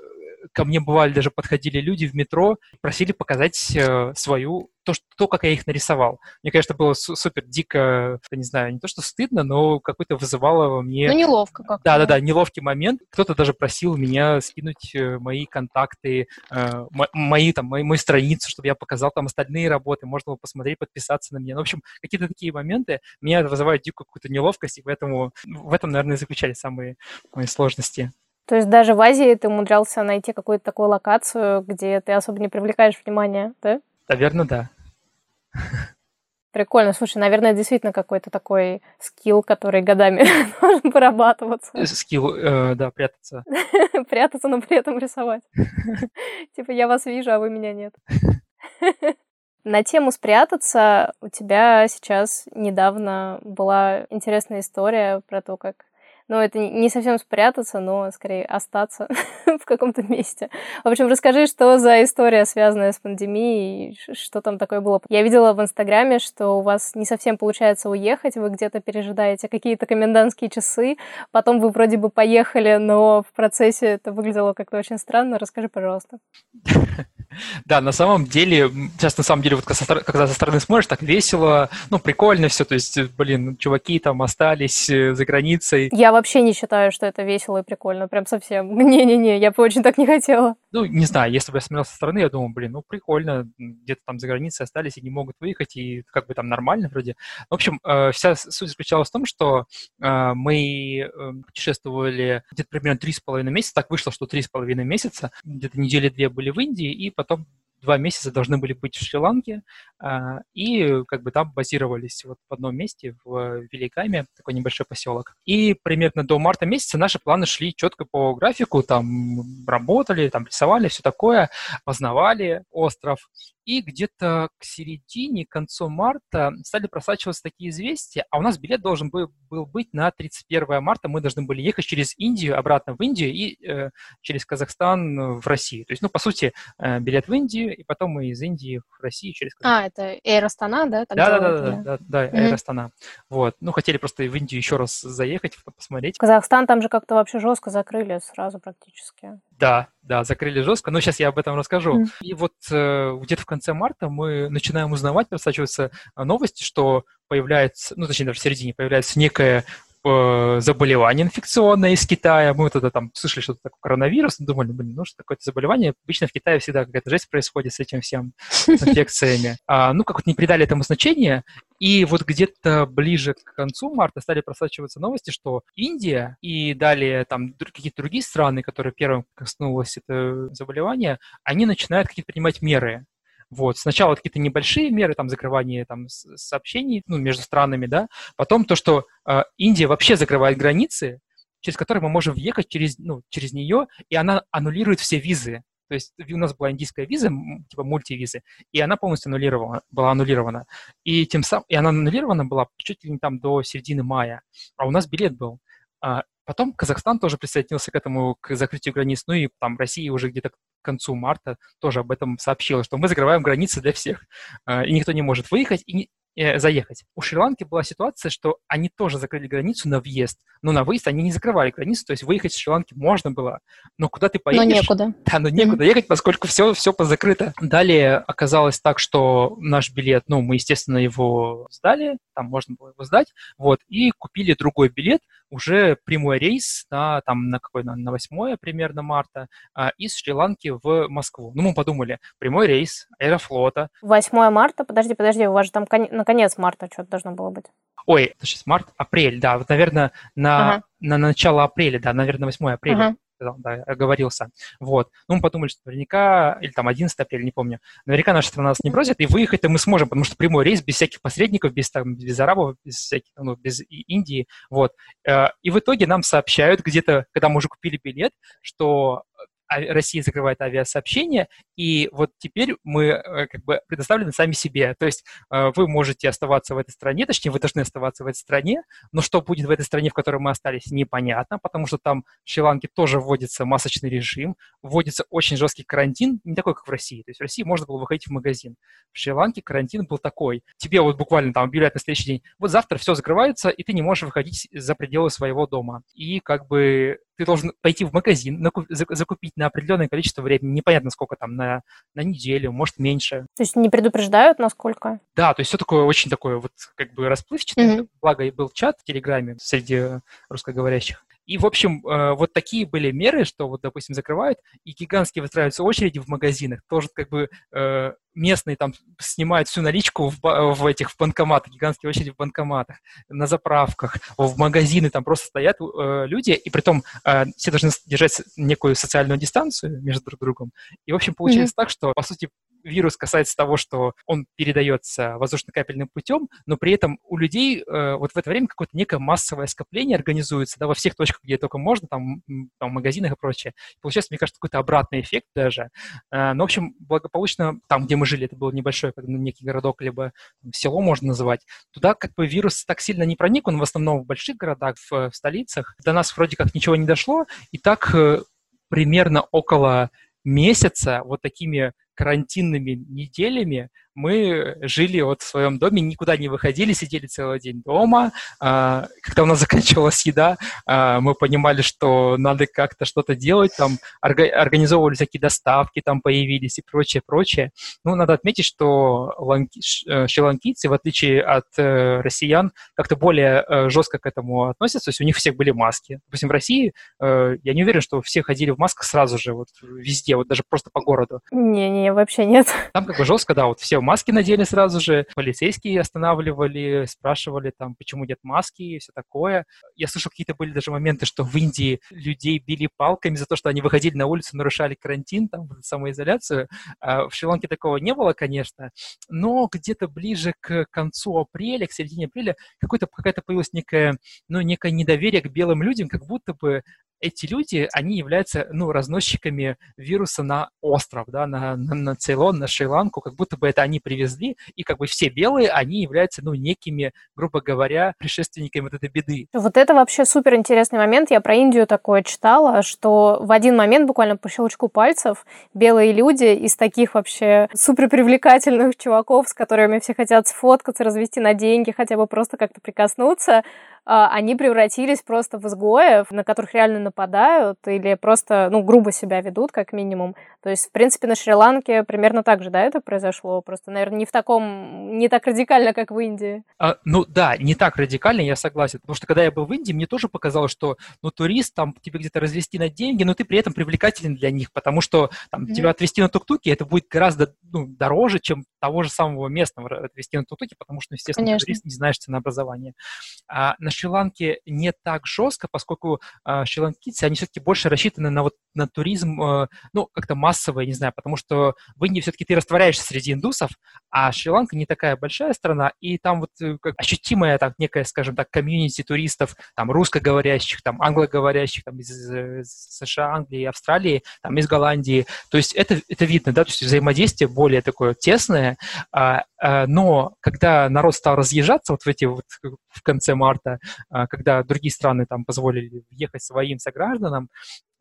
ко мне бывали даже подходили люди в метро, просили показать э, свою то, что, то, как я их нарисовал. Мне, конечно, было супер дико, не знаю, не то, что стыдно, но какой-то вызывало мне... Ну, неловко как Да-да-да, неловкий момент. Кто-то даже просил меня скинуть э, мои контакты, э, мои, там, мои, мою страницу, чтобы я показал там остальные работы, можно было посмотреть, подписаться на меня. Ну, в общем, какие-то такие моменты меня вызывают дикую какую-то неловкость, и поэтому в этом, наверное, и заключались самые мои сложности. То есть даже в Азии ты умудрялся найти какую-то такую локацию, где ты особо не привлекаешь внимания, да? Наверное, да. Прикольно. Слушай, наверное, действительно какой-то такой скилл, который годами <laughs> должен вырабатываться. Э, скилл, э, да, прятаться. <laughs> прятаться, но при этом рисовать. <laughs> типа, я вас вижу, а вы меня нет. На тему спрятаться у тебя сейчас недавно была интересная история про то, как ну, это не совсем спрятаться, но скорее остаться <laughs> в каком-то месте. В общем, расскажи, что за история, связанная с пандемией, что там такое было. Я видела в Инстаграме, что у вас не совсем получается уехать, вы где-то пережидаете какие-то комендантские часы, потом вы вроде бы поехали, но в процессе это выглядело как-то очень странно. Расскажи, пожалуйста. <laughs> Да, на самом деле, сейчас на самом деле, вот когда со стороны смотришь, так весело, ну, прикольно все, то есть, блин, чуваки там остались э, за границей. Я вообще не считаю, что это весело и прикольно, прям совсем. <laughs> Не-не-не, я бы очень так не хотела. Ну, не знаю, если бы я смотрел со стороны, я думал, блин, ну, прикольно, где-то там за границей остались и не могут выехать, и как бы там нормально вроде. В общем, э, вся суть заключалась в том, что э, мы путешествовали где-то примерно три с половиной месяца, так вышло, что три с половиной месяца, где-то недели две были в Индии, и потом два месяца должны были быть в Шри-Ланке, а, и как бы там базировались вот в одном месте, в Великаме, такой небольшой поселок. И примерно до марта месяца наши планы шли четко по графику, там работали, там рисовали, все такое, познавали остров. И где-то к середине, к концу марта стали просачиваться такие известия, а у нас билет должен был, был быть на 31 марта, мы должны были ехать через Индию, обратно в Индию и э, через Казахстан в Россию. То есть, ну, по сути, э, билет в Индию, и потом мы из Индии в Россию через Казахстан. А, это Air Astana, да? Да, да, да, да, да, да, Air Astana. Вот. Ну, хотели просто в Индию еще раз заехать, посмотреть. Казахстан там же как-то вообще жестко закрыли сразу практически. Да, да, закрыли жестко, но сейчас я об этом расскажу. Mm. И вот э, где-то в конце марта мы начинаем узнавать, просачиваются э, новости, что появляется, ну, точнее, даже в середине появляется некое э, заболевание инфекционное из Китая. Мы тогда там слышали, что это такое коронавирус, думали, блин, ну что такое-то заболевание. Обычно в Китае всегда какая-то жесть происходит с этим всем, с инфекциями. <laughs> А, ну, как вот не придали этому значения, И вот где-то ближе к концу марта стали просачиваться новости, что Индия и далее там какие-то другие страны, которые первым коснулось это заболевание, они начинают какие-то принимать меры. Вот. Сначала какие-то небольшие меры, там, закрывание там, сообщений ну, между странами, да, потом то, что э, Индия вообще закрывает границы, через которые мы можем въехать через, ну, через нее, и она аннулирует все визы. То есть у нас была индийская виза, типа мультивизы, и она полностью аннулирована, была аннулирована. И тем самым, и она аннулирована была чуть ли не там до середины мая, а у нас билет был. А потом Казахстан тоже присоединился к этому, к закрытию границ, ну и там Россия уже где-то концу марта тоже об этом сообщила, что мы закрываем границы для всех, а, и никто не может выехать, и э, заехать. У Шри-Ланки была ситуация, что они тоже закрыли границу на въезд, но на выезд они не закрывали границу, то есть выехать из Шри-Ланки можно было, но куда ты поедешь? Но некуда. <laughs> Да, но некуда mm-hmm. ехать, поскольку все, все позакрыто. Далее оказалось так, что наш билет, ну, мы, естественно, его сдали, там можно было его сдать, вот, и купили другой билет, уже прямой рейс на, там, на какой, на, на 8 примерно марта а, из Шри-Ланки в Москву. Ну, мы подумали, прямой рейс Аэрофлота. 8 марта? Подожди, подожди, у вас же там кон... на конец марта что-то должно было быть. Ой, это сейчас март, апрель, да, вот, наверное, на, ага. на начало апреля, да, наверное, 8 апреля. Ага да, оговорился. Вот. Ну, мы подумали, что наверняка, или там 11 апреля, не помню, наверняка наша страна нас не бросит, и выехать-то мы сможем, потому что прямой рейс без всяких посредников, без, там, без арабов, без всяких, ну, без Индии, вот. Э, и в итоге нам сообщают где-то, когда мы уже купили билет, что Россия закрывает авиасообщение, и вот теперь мы э, как бы предоставлены сами себе. То есть э, вы можете оставаться в этой стране, точнее, вы должны оставаться в этой стране, но что будет в этой стране, в которой мы остались, непонятно, потому что там в Шри-Ланке тоже вводится масочный режим, вводится очень жесткий карантин, не такой, как в России. То есть в России можно было выходить в магазин. В Шри-Ланке карантин был такой. Тебе вот буквально там объявляют на следующий день, вот завтра все закрывается, и ты не можешь выходить за пределы своего дома. И как бы ты должен пойти в магазин, закупить на определенное количество времени, непонятно сколько там, на, на неделю, может меньше. То есть не предупреждают, насколько? Да, то есть все такое очень такое вот как бы расплывчатое. Mm-hmm. Благо был чат в Телеграме среди русскоговорящих. И, в общем, э, вот такие были меры, что вот, допустим, закрывают, и гигантские выстраиваются очереди в магазинах. Тоже как бы э, местные там снимают всю наличку в, в этих в банкоматах, гигантские очереди в банкоматах, на заправках, в магазины там просто стоят э, люди, и при том все должны держать некую социальную дистанцию между друг другом. И, в общем, получилось mm-hmm. так, что, по сути, вирус касается того, что он передается воздушно-капельным путем, но при этом у людей э, вот в это время какое-то некое массовое скопление организуется, да, во всех точках, где только можно, там, там в магазинах и прочее. Получается, мне кажется, какой-то обратный эффект даже. Э, но, в общем, благополучно там, где мы жили, это был небольшой как, некий городок, либо там, село можно называть, туда как бы вирус так сильно не проник, он в основном в больших городах, в, в столицах. До нас вроде как ничего не дошло, и так э, примерно около месяца вот такими карантинными неделями мы жили вот в своем доме, никуда не выходили, сидели целый день дома. А, когда у нас <laughs> заканчивалась еда, а, мы понимали, что надо как-то что-то делать, там организовывали всякие доставки, там появились и прочее, прочее. Ну, надо отметить, что э, шри-ланкийцы, в отличие от э, россиян, как-то более э, жестко к этому относятся, то есть у них всех были маски. Допустим, в России я не уверен, что все ходили в масках сразу же, вот везде, вот даже просто по городу. Не-не, вообще нет. Там как бы жестко, да, вот все маски надели сразу же, полицейские останавливали, спрашивали там, почему нет маски и все такое. Я слышал, какие-то были даже моменты, что в Индии людей били палками за то, что они выходили на улицу, нарушали карантин, там, самоизоляцию. А в Шри-Ланке такого не было, конечно, но где-то ближе к концу апреля, к середине апреля, какое-то какая-то появилась некое, ну, некое недоверие к белым людям, как будто бы эти люди, они являются, ну, разносчиками вируса на остров, да, на, на, на Цейлон, на Шри-Ланку, как будто бы это они привезли, и как бы все белые, они являются, ну, некими, грубо говоря, предшественниками вот этой беды. Вот это вообще супер интересный момент. Я про Индию такое читала, что в один момент, буквально по щелчку пальцев, белые люди из таких вообще супер привлекательных чуваков, с которыми все хотят сфоткаться, развести на деньги, хотя бы просто как-то прикоснуться, они превратились просто в изгоев, на которых реально нападают или просто, ну, грубо себя ведут, как минимум. То есть, в принципе, на Шри-Ланке примерно так же, да, это произошло? Просто, наверное, не в таком, не так радикально, как в Индии. А, ну да, не так радикально, я согласен. Потому что когда я был в Индии, мне тоже показалось, что, ну, турист, там, тебе где-то развести на деньги, но ты при этом привлекателен для них, потому что, там, mm-hmm. тебя отвезти на тук-туке, это будет гораздо, ну, дороже, чем того же самого местного отвезти на Тутуке, потому что, естественно, Конечно. турист не знаешь ценообразование. А на Шри-Ланке не так жестко, поскольку а, шри-ланкийцы, они все-таки больше рассчитаны на вот на туризм, а, ну, как-то массовый, не знаю, потому что в Индии все-таки ты растворяешься среди индусов, а Шри-Ланка не такая большая страна, и там вот э, как ощутимая так некая, скажем так, комьюнити туристов, там русскоговорящих, там англоговорящих, там из, из США, Англии, Австралии, там из Голландии. То есть это, это видно, да, то есть взаимодействие более такое тесное, а, а, но когда народ стал разъезжаться вот в эти вот в конце марта, а, когда другие страны там позволили въехать своим согражданам,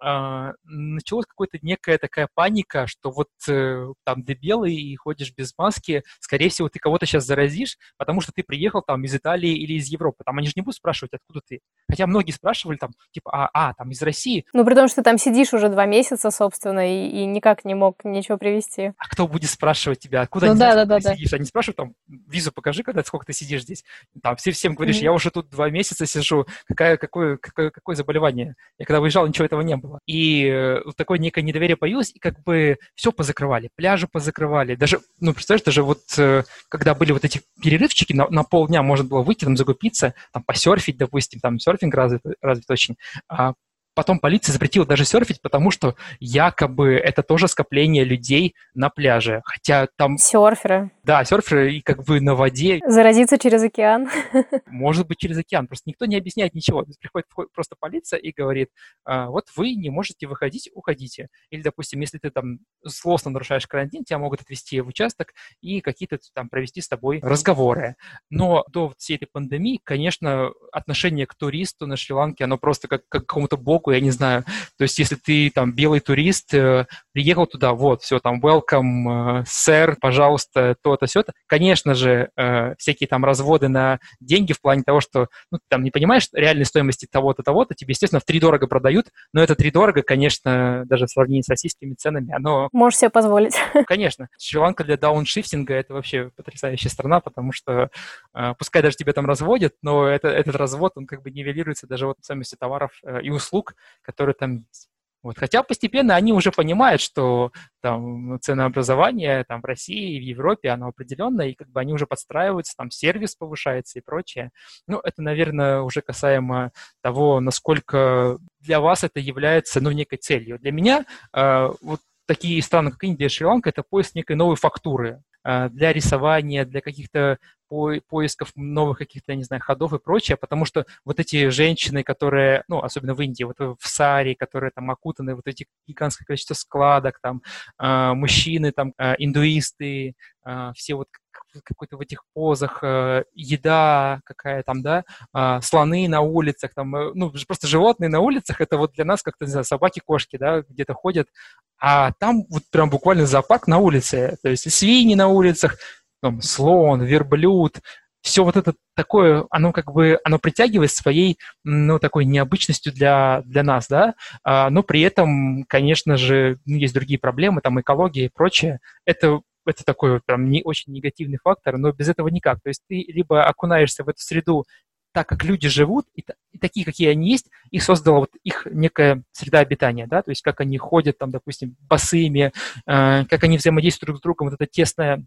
началась какая-то некая такая паника, что вот э, там ты белый и ходишь без маски, скорее всего, ты кого-то сейчас заразишь, потому что ты приехал там из Италии или из Европы. Там они же не будут спрашивать, откуда ты. Хотя многие спрашивали там, типа, а, а там из России. Ну, при том, что ты там сидишь уже два месяца, собственно, и, и никак не мог ничего привезти. А кто будет спрашивать тебя, откуда ну, они да, знают, да, ты да, сидишь? Они спрашивают там, визу покажи, когда сколько ты сидишь здесь. Там все всем говоришь, mm-hmm. я уже тут два месяца сижу, какая, какое, какое, какое заболевание? Я когда выезжал, ничего этого не было. И э, такое некое недоверие появилось, и как бы все позакрывали, пляжи позакрывали. Даже, ну, представляешь, даже вот э, когда были вот эти перерывчики, на, на полдня можно было выйти, там, закупиться, там, посерфить, допустим, там, серфинг развит, развит очень, а Потом полиция запретила даже серфить, потому что якобы это тоже скопление людей на пляже. Хотя там... Серферы. Да, серферы и как бы на воде. Заразиться через океан. <laughs> Может быть, через океан. Просто никто не объясняет ничего. То есть приходит просто полиция и говорит, а, вот вы не можете выходить, уходите. Или, допустим, если ты там злостно нарушаешь карантин, тебя могут отвезти в участок и какие-то там провести с тобой разговоры. Но до всей этой пандемии, конечно, отношение к туристу на Шри-Ланке, оно просто как, как к какому-то богу я не знаю. То есть, если ты там белый турист, э, приехал туда, вот, все, там, welcome, сэр, пожалуйста, то-то, все-то. Конечно же, э, всякие там разводы на деньги в плане того, что, ну, ты там не понимаешь реальной стоимости того-то, того-то, тебе, естественно, в три дорого продают, но это три дорого, конечно, даже в сравнении с российскими ценами, оно... Можешь себе позволить. <laughs> Конечно. Шри-Ланка для дауншифтинга – это вообще потрясающая страна, потому что, э, пускай даже тебя там разводят, но это, этот развод, он как бы нивелируется даже вот в стоимости товаров и услуг, которые там есть. Вот. Хотя постепенно они уже понимают, что там ценообразование там, в России и в Европе, оно определенное, и как бы они уже подстраиваются, там сервис повышается и прочее. Ну, это, наверное, уже касаемо того, насколько для вас это является, ну, некой целью. Для меня э, вот такие страны, как Индия Шри-Ланка, это поиск некой новой фактуры э, для рисования, для каких-то по, поисков новых каких-то, не знаю, ходов и прочее, потому что вот эти женщины, которые, ну, особенно в Индии, вот в Саре, которые там окутаны вот эти гигантское количество складок, там, э, мужчины, там, э, индуисты, все вот какой-то в этих позах, э, еда какая там, да, э, слоны на улицах, там, э, ну, просто животные на улицах, это вот для нас как-то, не знаю, собаки, кошки, да, где-то ходят, а там вот прям буквально зоопарк на улице, то есть свиньи на улицах, там, слон, верблюд, все вот это такое, оно как бы, оно притягивает своей, ну, такой необычностью для, для нас, да, а, но при этом, конечно же, ну, есть другие проблемы, там, экология и прочее. Это, это такой вот прям не очень негативный фактор, но без этого никак. То есть ты либо окунаешься в эту среду так, как люди живут, и, и такие, какие они есть, их создала вот их некая среда обитания, да, то есть как они ходят там, допустим, босыми, э, как они взаимодействуют друг с другом, вот это тесное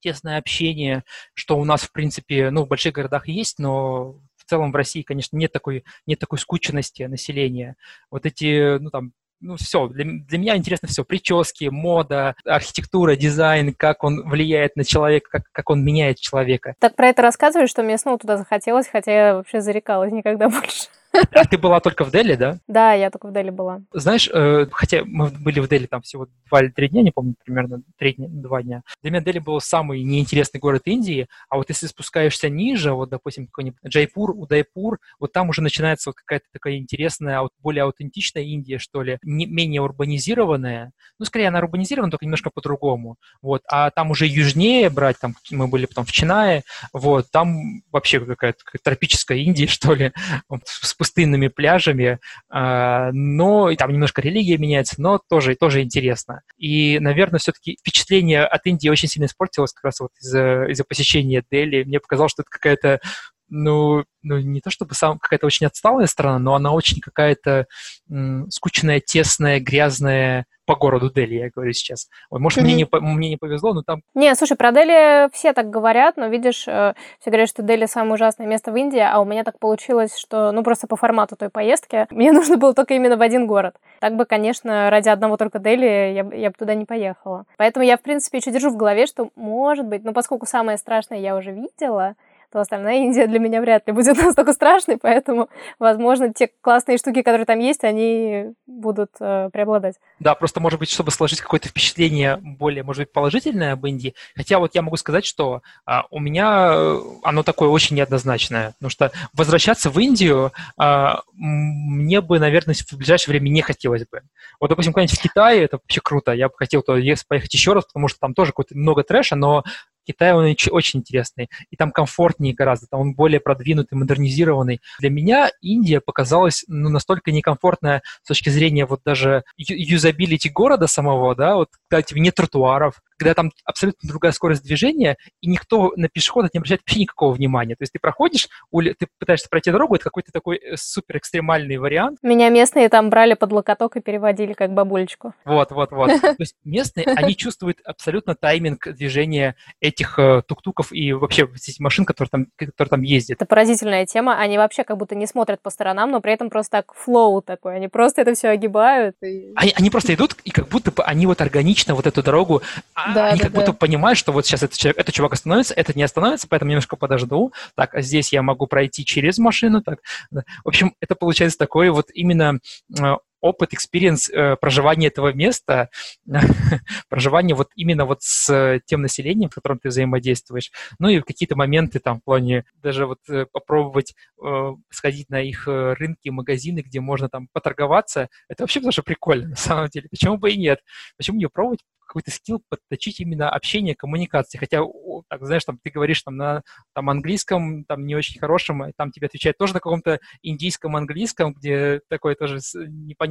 тесное общение, что у нас, в принципе, ну, в больших городах есть, но в целом в России, конечно, нет такой, нет такой скученности населения. Вот эти, ну, там, ну, все, для, для меня интересно все, прически, мода, архитектура, дизайн, как он влияет на человека, как, как он меняет человека. Так про это рассказываешь, что мне снова туда захотелось, хотя я вообще зарекалась никогда <laughs> больше. А ты была только в Дели, да? Да, я только в Дели была. Знаешь, э, хотя мы были в Дели там всего два или три дня, не помню, примерно три дня, два дня. Для меня Дели был самый неинтересный город Индии, а вот если спускаешься ниже, вот, допустим, какой-нибудь Джайпур, Удайпур, вот там уже начинается вот какая-то такая интересная, вот более аутентичная Индия, что ли, не, менее урбанизированная. Ну, скорее, она урбанизирована, только немножко по-другому. Вот, а там уже южнее брать, там мы были потом в Чинае, вот, там вообще какая-то тропическая Индия, <laughs> что ли, вот, с пустынными пляжами, а, но и там немножко религия меняется, но тоже, тоже интересно. И, наверное, все-таки впечатление от Индии очень сильно испортилось как раз вот из-за из посещения Дели. Мне показалось, что это какая-то ну, ну, не то чтобы сам какая-то очень отсталая страна, но она очень какая-то м, скучная, тесная, грязная по городу Дели, я говорю сейчас. Вот, может, mm-hmm. мне, не, мне не повезло, но там... Не, слушай, про Дели все так говорят, но видишь, э, все говорят, что Дели самое ужасное место в Индии, а у меня так получилось, что, ну, просто по формату той поездки <laughs> мне нужно было только именно в один город. Так бы, конечно, ради одного только Дели я, я бы туда не поехала. Поэтому я, в принципе, еще держу в голове, что, может быть, ну, поскольку самое страшное я уже видела, то остальная Индия для меня вряд ли будет <laughs> настолько страшной, поэтому, возможно, те классные штуки, которые там есть, они будут э, преобладать. Да, просто, может быть, чтобы сложить какое-то впечатление более, может быть, положительное об Индии. Хотя вот я могу сказать, что а, у меня э, оно такое очень неоднозначное, потому что возвращаться в Индию а, мне бы, наверное, в ближайшее время не хотелось бы. Вот, допустим, куда-нибудь в Китае, это вообще круто, я бы хотел туда поехать еще раз, потому что там тоже какое-то много трэша, но Китай, он очень интересный, и там комфортнее гораздо, там он более продвинутый, модернизированный. Для меня Индия показалась ну, настолько некомфортная с точки зрения вот даже юзабилити города самого, да, вот когда тебе нет тротуаров, когда там абсолютно другая скорость движения, и никто на пешехода не обращает вообще никакого внимания. То есть ты проходишь, ты пытаешься пройти дорогу, это какой-то такой э, супер экстремальный вариант. Меня местные там брали под локоток и переводили как бабулечку. Вот, вот, вот. <laughs> То есть местные, они чувствуют абсолютно тайминг движения этих э, тук-туков и вообще этих машин, которые там, которые там ездят. Это поразительная тема. Они вообще как будто не смотрят по сторонам, но при этом просто так флоу такой. Они просто это все огибают. И... Они, они просто идут, и как будто бы они вот органично вот эту дорогу а, да, они да, как да. будто понимают, что вот сейчас этот, человек, этот чувак остановится, этот не остановится, поэтому немножко подожду. Так, а здесь я могу пройти через машину. Так. В общем, это получается такой вот именно э, опыт, experience э, проживания этого места, <laughs> проживания вот именно вот с тем населением, с которым ты взаимодействуешь. Ну и какие-то моменты там в плане даже вот э, попробовать э, сходить на их э, рынки, магазины, где можно там поторговаться. Это вообще даже прикольно <laughs> на самом деле. Почему бы и нет? Почему не пробовать какой-то скилл подточить именно общение, коммуникации. Хотя, так, знаешь, там ты говоришь там на там, английском, там не очень хорошем, и там тебе отвечают тоже на каком-то индийском английском, где такой тоже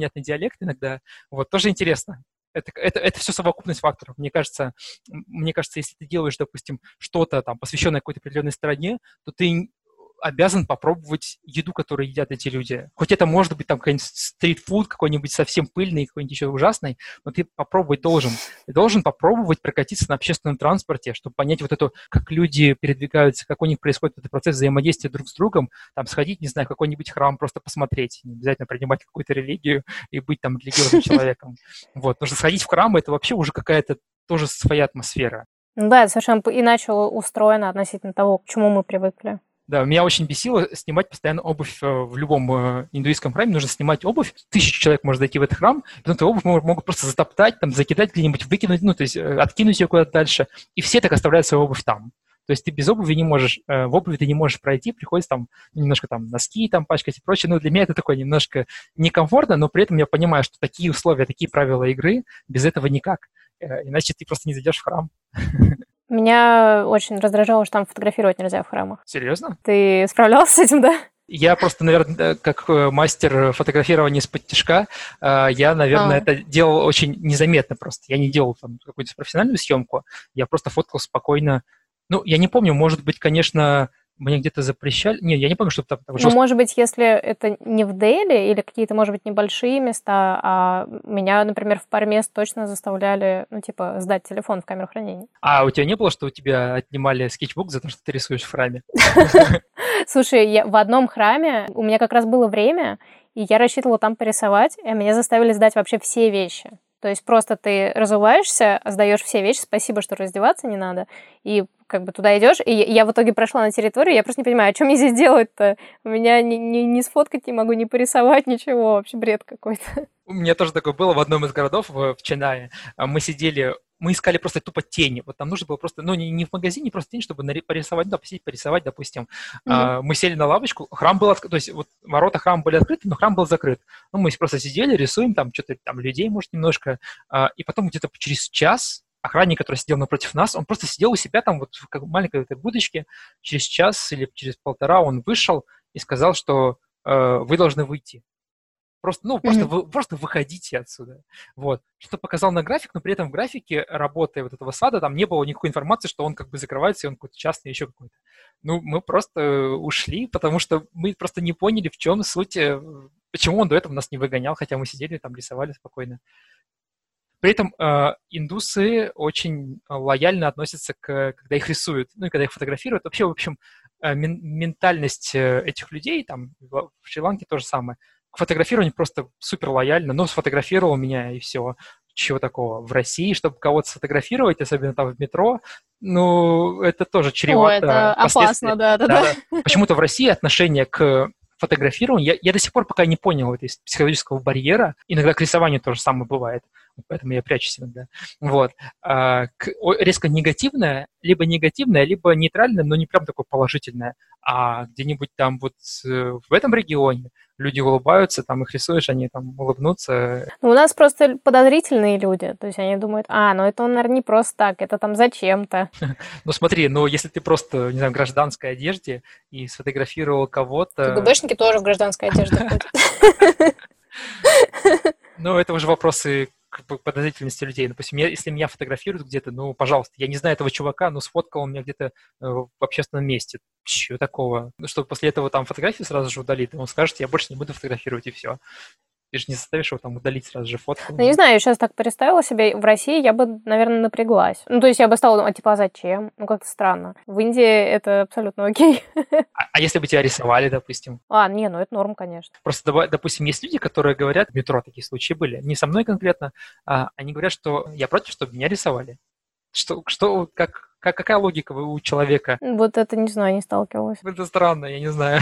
непонятный диалект иногда. Вот, тоже интересно. Это, это, это все совокупность факторов. Мне кажется, мне кажется, если ты делаешь, допустим, что-то там, посвященное какой-то определенной стране, то ты обязан попробовать еду, которую едят эти люди. Хоть это может быть там какой-нибудь стритфуд, какой-нибудь совсем пыльный, какой-нибудь еще ужасный, но ты попробовать должен. Ты должен попробовать прокатиться на общественном транспорте, чтобы понять вот это, как люди передвигаются, как у них происходит этот процесс взаимодействия друг с другом, там сходить, не знаю, в какой-нибудь храм просто посмотреть, не обязательно принимать какую-то религию и быть там религиозным <laughs> человеком. Вот, потому что сходить в храм это вообще уже какая-то тоже своя атмосфера. Да, совершенно иначе устроено относительно того, к чему мы привыкли. Да, меня очень бесило снимать постоянно обувь э, в любом э, индуистском храме. Нужно снимать обувь. Тысяча человек может зайти в этот храм, и потом эту обувь могут, могут просто затоптать, там, закидать где-нибудь, выкинуть, ну, то есть э, откинуть ее куда-то дальше. И все так оставляют свою обувь там. То есть ты без обуви не можешь, в обуви ты не можешь пройти, приходится там немножко там носки там пачкать и прочее. Ну, для меня это такое немножко некомфортно, но при этом я понимаю, что такие условия, такие правила игры, без этого никак. Иначе ты просто не зайдешь в храм. <laughs> Меня очень раздражало, что там фотографировать нельзя в храмах. Серьезно? Ты справлялся с этим, да? Я просто, наверное, как э, мастер фотографирования из-под тяжка, э, я, наверное, а. это делал очень незаметно просто. Я не делал там какую-то профессиональную съемку, я просто фоткал спокойно. Ну, я не помню, может быть, конечно, мне где-то запрещали. Не, я не помню, что там. Ну, жестко... может быть, если это не в Дели или какие-то, может быть, небольшие места, а меня, например, в паре мест точно заставляли, ну, типа, сдать телефон в камеру хранения. А у тебя не было, что у тебя отнимали скетчбук за то, что ты рисуешь в храме? <laughs> Слушай, я в одном храме у меня как раз было время, и я рассчитывала там порисовать, и меня заставили сдать вообще все вещи. То есть просто ты разуваешься, сдаешь все вещи, спасибо, что раздеваться не надо, и как бы туда идешь, и я в итоге прошла на территорию, я просто не понимаю, а что мне здесь делать-то? У меня ни, ни, ни сфоткать не могу, ни порисовать, ничего, вообще бред какой-то. У меня тоже такое было в одном из городов в Ченае. Мы сидели мы искали просто тупо тени. Вот там нужно было просто, ну, не, не в магазине, просто тень, чтобы порисовать, да, посидеть, порисовать, допустим. Mm-hmm. А, мы сели на лавочку, храм был открыт, то есть вот ворота храма были открыты, но храм был закрыт. Ну, мы просто сидели, рисуем, там что-то, там людей, может, немножко. А, и потом где-то через час охранник, который сидел напротив нас, он просто сидел у себя там вот в как маленькой этой будочке. Через час или через полтора он вышел и сказал, что э, вы должны выйти. Просто, ну, просто, mm-hmm. вы, просто выходите отсюда. Вот. Что показал на график, но при этом в графике работы вот этого сада там не было никакой информации, что он как бы закрывается, и он какой-то частный, еще какой-то. Ну, мы просто ушли, потому что мы просто не поняли, в чем суть, э, почему он до этого нас не выгонял, хотя мы сидели там, рисовали спокойно. При этом э, индусы очень лояльно относятся к, когда их рисуют, ну и когда их фотографируют. Вообще, в общем, э, мен, ментальность э, этих людей, там в Шри-Ланке то же самое. К фотографированию просто супер лояльно, но сфотографировал меня и все. Чего такого? В России, чтобы кого-то сфотографировать, особенно там в метро, ну, это тоже чревато. О, это опасно, да, да, да. да. Почему-то в России отношение к фотографированию, я, я до сих пор пока не понял этой психологического барьера. Иногда к рисованию тоже самое бывает поэтому я прячусь иногда. Вот. А, резко негативное, либо негативное, либо нейтральное, но не прям такое положительное. А где-нибудь там вот э, в этом регионе люди улыбаются, там их рисуешь, они там улыбнутся. Ну, у нас просто подозрительные люди, то есть они думают, а, ну это он, наверное, не просто так, это там зачем-то. <laughs> Ну смотри, ну если ты просто, не знаю, в гражданской одежде и сфотографировал кого-то... КГБшники тоже в гражданской одежде ходят. <laughs> Ну, это уже вопросы к подозрительности людей. Допустим, я, если меня фотографируют где-то, ну, пожалуйста, я не знаю этого чувака, но сфоткал он меня где-то э, в общественном месте. Чего такого? Ну, чтобы после этого там фотографию сразу же удалить, он скажет, я больше не буду фотографировать, и все. Ты же не заставишь его там удалить сразу же фотку. Ну, не знаю, я сейчас так представила себе, в России я бы, наверное, напряглась. Ну, то есть я бы стала думать, типа, а зачем? Ну, как-то странно. В Индии это абсолютно окей. А, а если бы тебя рисовали, допустим? А, не, ну это норм, конечно. Просто, допустим, есть люди, которые говорят, в метро такие случаи были, не со мной конкретно, а они говорят, что я против, чтобы меня рисовали. Что, что, как, как, какая логика у человека? Вот это, не знаю, не сталкивалась. Это странно, я не знаю.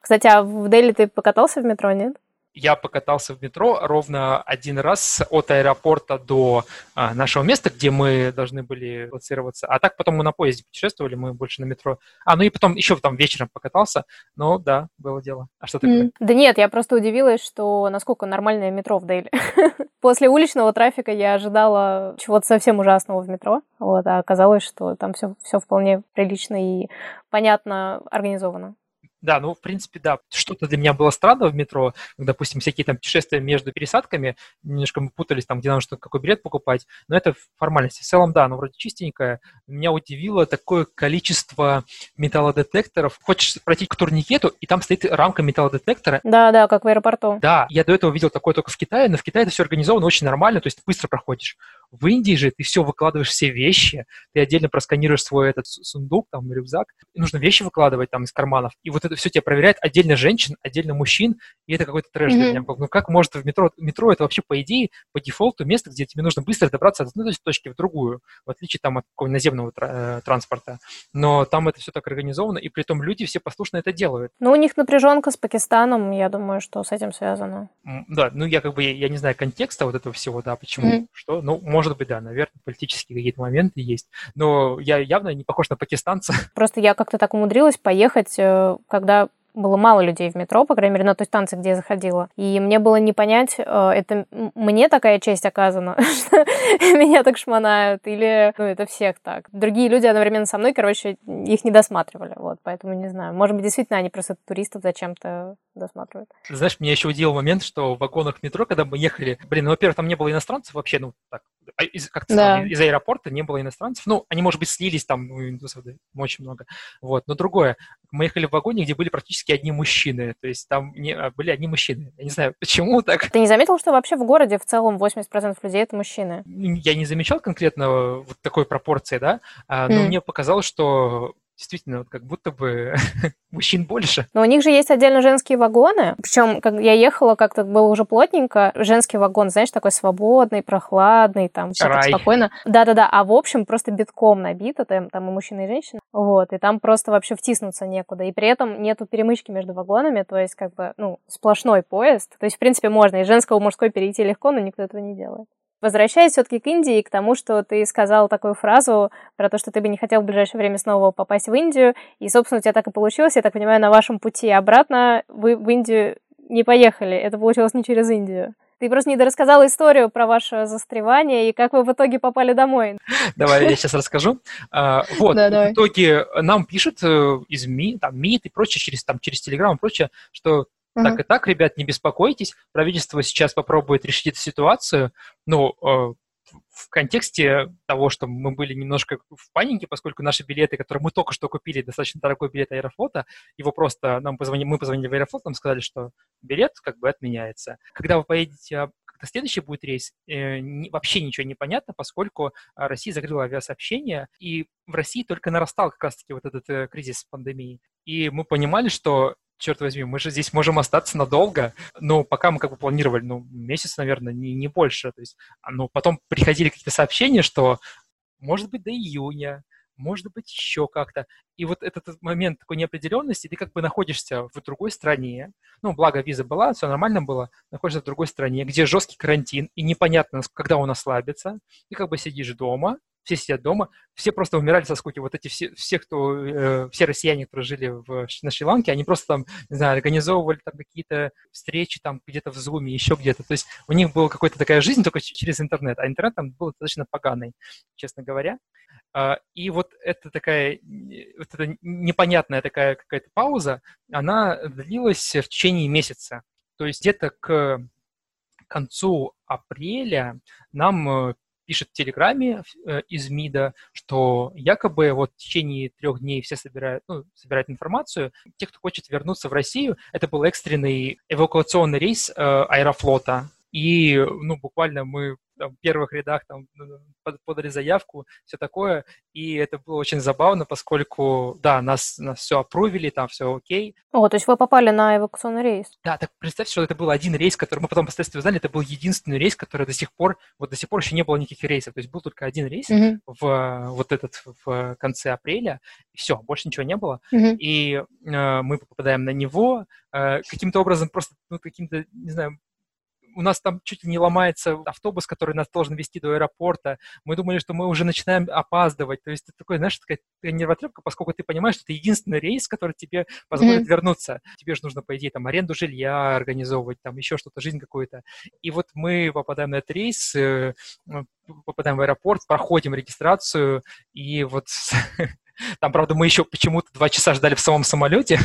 Кстати, а в Дели ты покатался в метро, нет? Я покатался в метро ровно один раз от аэропорта до а, нашего места, где мы должны были лоцироваться. А так потом мы на поезде путешествовали, мы больше на метро. А, ну и потом еще там вечером покатался. Но да, было дело. А что такое? Mm. Да нет, я просто удивилась, что насколько нормальное метро в Дели. <laughs> После уличного трафика я ожидала чего-то совсем ужасного в метро. Вот, а оказалось, что там все, все вполне прилично и понятно организовано. Да, ну, в принципе, да. Что-то для меня было странно в метро, допустим, всякие там путешествия между пересадками, немножко мы путались там, где нам что какой билет покупать, но это формальности. В целом, да, ну, вроде чистенькое. Меня удивило такое количество металлодетекторов. Хочешь пройти к турникету, и там стоит рамка металлодетектора. Да, да, как в аэропорту. Да, я до этого видел такое только в Китае, но в Китае это все организовано очень нормально, то есть быстро проходишь. В Индии же ты все выкладываешь, все вещи, ты отдельно просканируешь свой этот сундук, там, рюкзак, и нужно вещи выкладывать там из карманов, и вот это все тебе проверяет отдельно женщин, отдельно мужчин, и это какой-то трэш mm-hmm. для меня. Ну как может в метро, метро это вообще по идее, по дефолту место, где тебе нужно быстро добраться от одной точки в другую, в отличие там от какого наземного э, транспорта. Но там это все так организовано, и при этом люди все послушно это делают. Ну, у них напряженка с Пакистаном, я думаю, что с этим связано. Да, ну я как бы, я, я не знаю контекста вот этого всего, да, почему, mm-hmm. что, ну, может быть, да, наверное, политические какие-то моменты есть. Но я явно не похож на пакистанца. <laughs> Просто я как-то так умудрилась поехать, э, когда было мало людей в метро, по крайней мере, на той станции, где я заходила. И мне было не понять, э, это мне такая честь оказана, <laughs> что меня так шмонают, или ну, это всех так. Другие люди одновременно со мной, короче, их не досматривали. Вот, поэтому не знаю. Может быть, действительно, они просто туристов зачем-то досматривают. Знаешь, меня еще удивил момент, что в вагонах метро, когда мы ехали, блин, ну, во-первых, там не было иностранцев вообще, ну, так, из, как да. из аэропорта не было иностранцев. Ну, они, может быть, слились там, ну, индусов да, очень много. Вот, но другое. Мы ехали в вагоне, где были практически одни мужчины. То есть там не, а, были одни мужчины. Я не знаю, почему так. Ты не заметил, что вообще в городе в целом 80% людей это мужчины? Я не замечал конкретно вот такой пропорции, да, а, но mm. мне показалось, что действительно, вот как будто бы <laughs> мужчин больше. Но у них же есть отдельно женские вагоны. Причем, как я ехала, как-то было уже плотненько. Женский вагон, знаешь, такой свободный, прохладный, там все так спокойно. Да-да-да. А в общем, просто битком набито, там, там и мужчины, и женщины. Вот. И там просто вообще втиснуться некуда. И при этом нету перемычки между вагонами, то есть как бы, ну, сплошной поезд. То есть, в принципе, можно из женского в мужской перейти легко, но никто этого не делает. Возвращаясь все-таки к Индии и к тому, что ты сказал такую фразу про то, что ты бы не хотел в ближайшее время снова попасть в Индию, и, собственно, у тебя так и получилось, я так понимаю, на вашем пути обратно вы в Индию не поехали, это получилось не через Индию. Ты просто не дорассказал историю про ваше застревание и как вы в итоге попали домой. Давай я сейчас расскажу. А, вот, в итоге нам пишут э, из МИ, там, МИД и прочее, через, там, через Телеграм и прочее, что uh-huh. так и так, ребят, не беспокойтесь, правительство сейчас попробует решить эту ситуацию, ну, э, в контексте того, что мы были немножко в панике, поскольку наши билеты, которые мы только что купили, достаточно дорогой билет Аэрофлота, его просто нам позвонили, мы позвонили в Аэрофлот, нам сказали, что билет как бы отменяется. Когда вы поедете когда следующий будет рейс, э, не, вообще ничего не понятно, поскольку а, Россия закрыла авиасообщение, и в России только нарастал как раз-таки вот этот э, кризис пандемии. И мы понимали, что черт возьми, мы же здесь можем остаться надолго, но пока мы как бы планировали, ну, месяц, наверное, не, не больше. То есть, ну, потом приходили какие-то сообщения, что может быть до июня, может быть еще как-то. И вот этот момент такой неопределенности, ты как бы находишься в другой стране, ну, благо виза была, все нормально было, находишься в другой стране, где жесткий карантин, и непонятно, когда он ослабится, ты как бы сидишь дома, все сидят дома, все просто умирали со скуки. Вот эти все, все кто, э, все россияне, которые жили в, на Шри-Ланке, они просто там, не знаю, организовывали там какие-то встречи там где-то в Зуме, еще где-то. То есть у них была какая-то такая жизнь только через интернет, а интернет там был достаточно поганый, честно говоря. А, и вот эта такая, вот эта непонятная такая какая-то пауза, она длилась в течение месяца. То есть где-то к концу апреля нам э, пишет в Телеграме э, из МИДа, что якобы вот в течение трех дней все собирают, ну, собирают информацию. Те, кто хочет вернуться в Россию, это был экстренный эвакуационный рейс э, Аэрофлота. И, ну, буквально мы там, в первых рядах там, подали заявку, все такое, и это было очень забавно, поскольку, да, нас, нас все опрувили, там все окей. О, то есть вы попали на эвакуационный рейс? Да, так представьте, что это был один рейс, который мы потом впоследствии узнали, это был единственный рейс, который до сих пор, вот до сих пор еще не было никаких рейсов, то есть был только один рейс угу. в вот этот в конце апреля, и все, больше ничего не было, угу. и э, мы попадаем на него, э, каким-то образом просто, ну, каким-то, не знаю, у нас там чуть ли не ломается автобус, который нас должен вести до аэропорта. Мы думали, что мы уже начинаем опаздывать. То есть это такой, знаешь, такая нервотрепка, поскольку ты понимаешь, что это единственный рейс, который тебе позволит mm-hmm. вернуться. Тебе же нужно, по идее, там аренду жилья организовывать, там еще что-то, жизнь какую-то. И вот мы попадаем на этот рейс, э, попадаем в аэропорт, проходим регистрацию, и вот <laughs> там, правда, мы еще почему-то два часа ждали в самом самолете,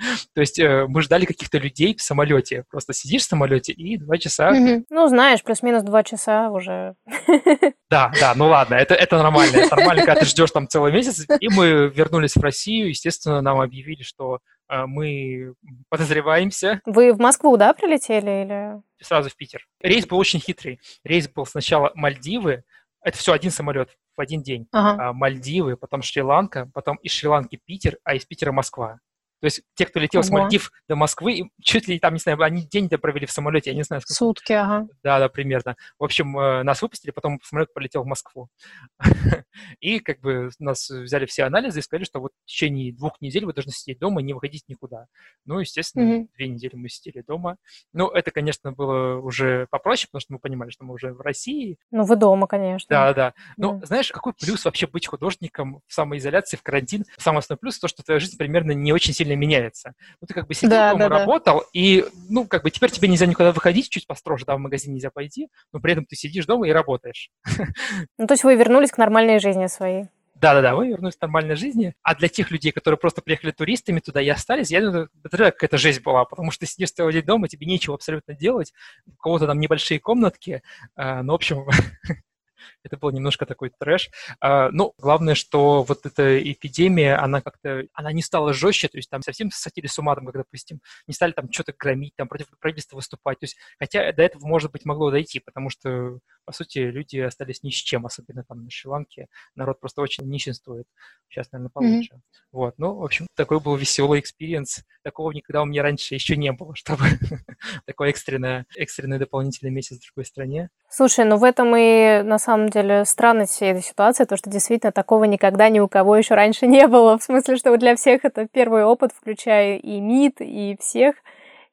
<laughs> То есть э, мы ждали каких-то людей в самолете. Просто сидишь в самолете и два часа... Ну, знаешь, плюс-минус два часа уже. <laughs> Да, да, ну ладно, это, это нормально. Это нормально, когда ты ждешь там целый месяц. И мы вернулись в Россию. Естественно, нам объявили, что э, мы подозреваемся. Вы в Москву, да, прилетели или... Сразу в Питер. Рейс был очень хитрый. Рейс был сначала Мальдивы, это все один самолет в один день. Ага. А, Мальдивы, потом Шри-Ланка, потом из Шри-Ланки Питер, а из Питера Москва. То есть те, кто летел Ого. с Мальдив до Москвы, чуть ли там, не знаю, они день-то провели в самолете, я не знаю. Сколько. Сутки, ага. Да, да, примерно. В общем, э, нас выпустили, потом самолет полетел в Москву. <laughs> И как бы нас взяли все анализы и сказали, что вот в течение двух недель вы должны сидеть дома и не выходить никуда. Ну, естественно, две недели мы сидели дома. Ну, это, конечно, было уже попроще, потому что мы понимали, что мы уже в России. Ну, вы дома, конечно. Да, да. Ну, знаешь, какой плюс вообще быть художником в самоизоляции, в карантин? Самый основной плюс то, что твоя жизнь примерно не очень сильно сильно меняется. Ну, ты как бы сидел да, дома, да, работал, да. и, ну, как бы теперь тебе нельзя никуда выходить, чуть построже, да, в магазин нельзя пойти, но при этом ты сидишь дома и работаешь. <laughs> Ну, то есть вы вернулись к нормальной жизни своей. Да-да-да, мы вернулись к нормальной жизни. А для тех людей, которые просто приехали туристами туда и остались, я думаю, это какая-то жесть была, потому что ты сидишь целый день дома, тебе нечего абсолютно делать, у кого-то там небольшие комнатки, э, ну, в общем, <laughs> это был немножко такой трэш. А, ну, главное, что вот эта эпидемия, она как-то, она не стала жестче, то есть там совсем схватили с ума, там, как, допустим, не стали там что-то громить, там против правительства выступать. То есть, хотя до этого, может быть, могло дойти, потому что, по сути, люди остались ни с чем, особенно там на Шри-Ланке. Народ просто очень нищенствует. Сейчас, наверное, получше. Mm-hmm. Вот, ну, в общем, такой был веселый experience. Такого никогда у меня раньше еще не было, <laughs> чтобы такой экстренный, экстренный дополнительный месяц в другой стране. Слушай, ну в этом и на самом деле странность всей этой ситуации, то, что действительно такого никогда ни у кого еще раньше не было. В смысле, что для всех это первый опыт, включая и МИД, и всех.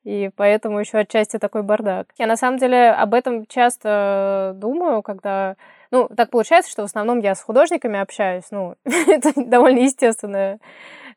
И поэтому еще отчасти такой бардак. Я на самом деле об этом часто думаю, когда ну, так получается, что в основном я с художниками общаюсь, ну, <laughs> это довольно естественная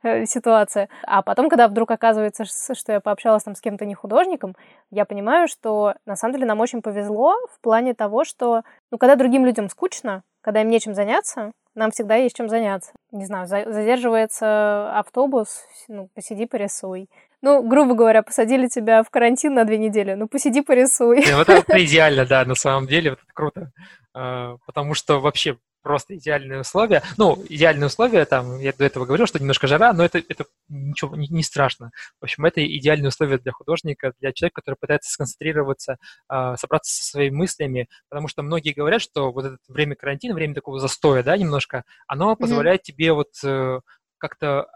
э, ситуация. А потом, когда вдруг оказывается, что я пообщалась там с кем-то не художником, я понимаю, что на самом деле нам очень повезло в плане того, что, ну, когда другим людям скучно, когда им нечем заняться, нам всегда есть чем заняться. Не знаю, задерживается автобус, ну, посиди, порисуй. Ну, грубо говоря, посадили тебя в карантин на две недели, ну, посиди, порисуй. Вот это идеально, да, на самом деле, вот это круто. А, потому что вообще просто идеальные условия. Ну, идеальные условия, там, я до этого говорил, что немножко жара, но это, это ничего не, не страшно. В общем, это идеальные условия для художника, для человека, который пытается сконцентрироваться, э, собраться со своими мыслями, потому что многие говорят, что вот это время карантина, время такого застоя, да, немножко, оно позволяет mm-hmm. тебе вот э, как-то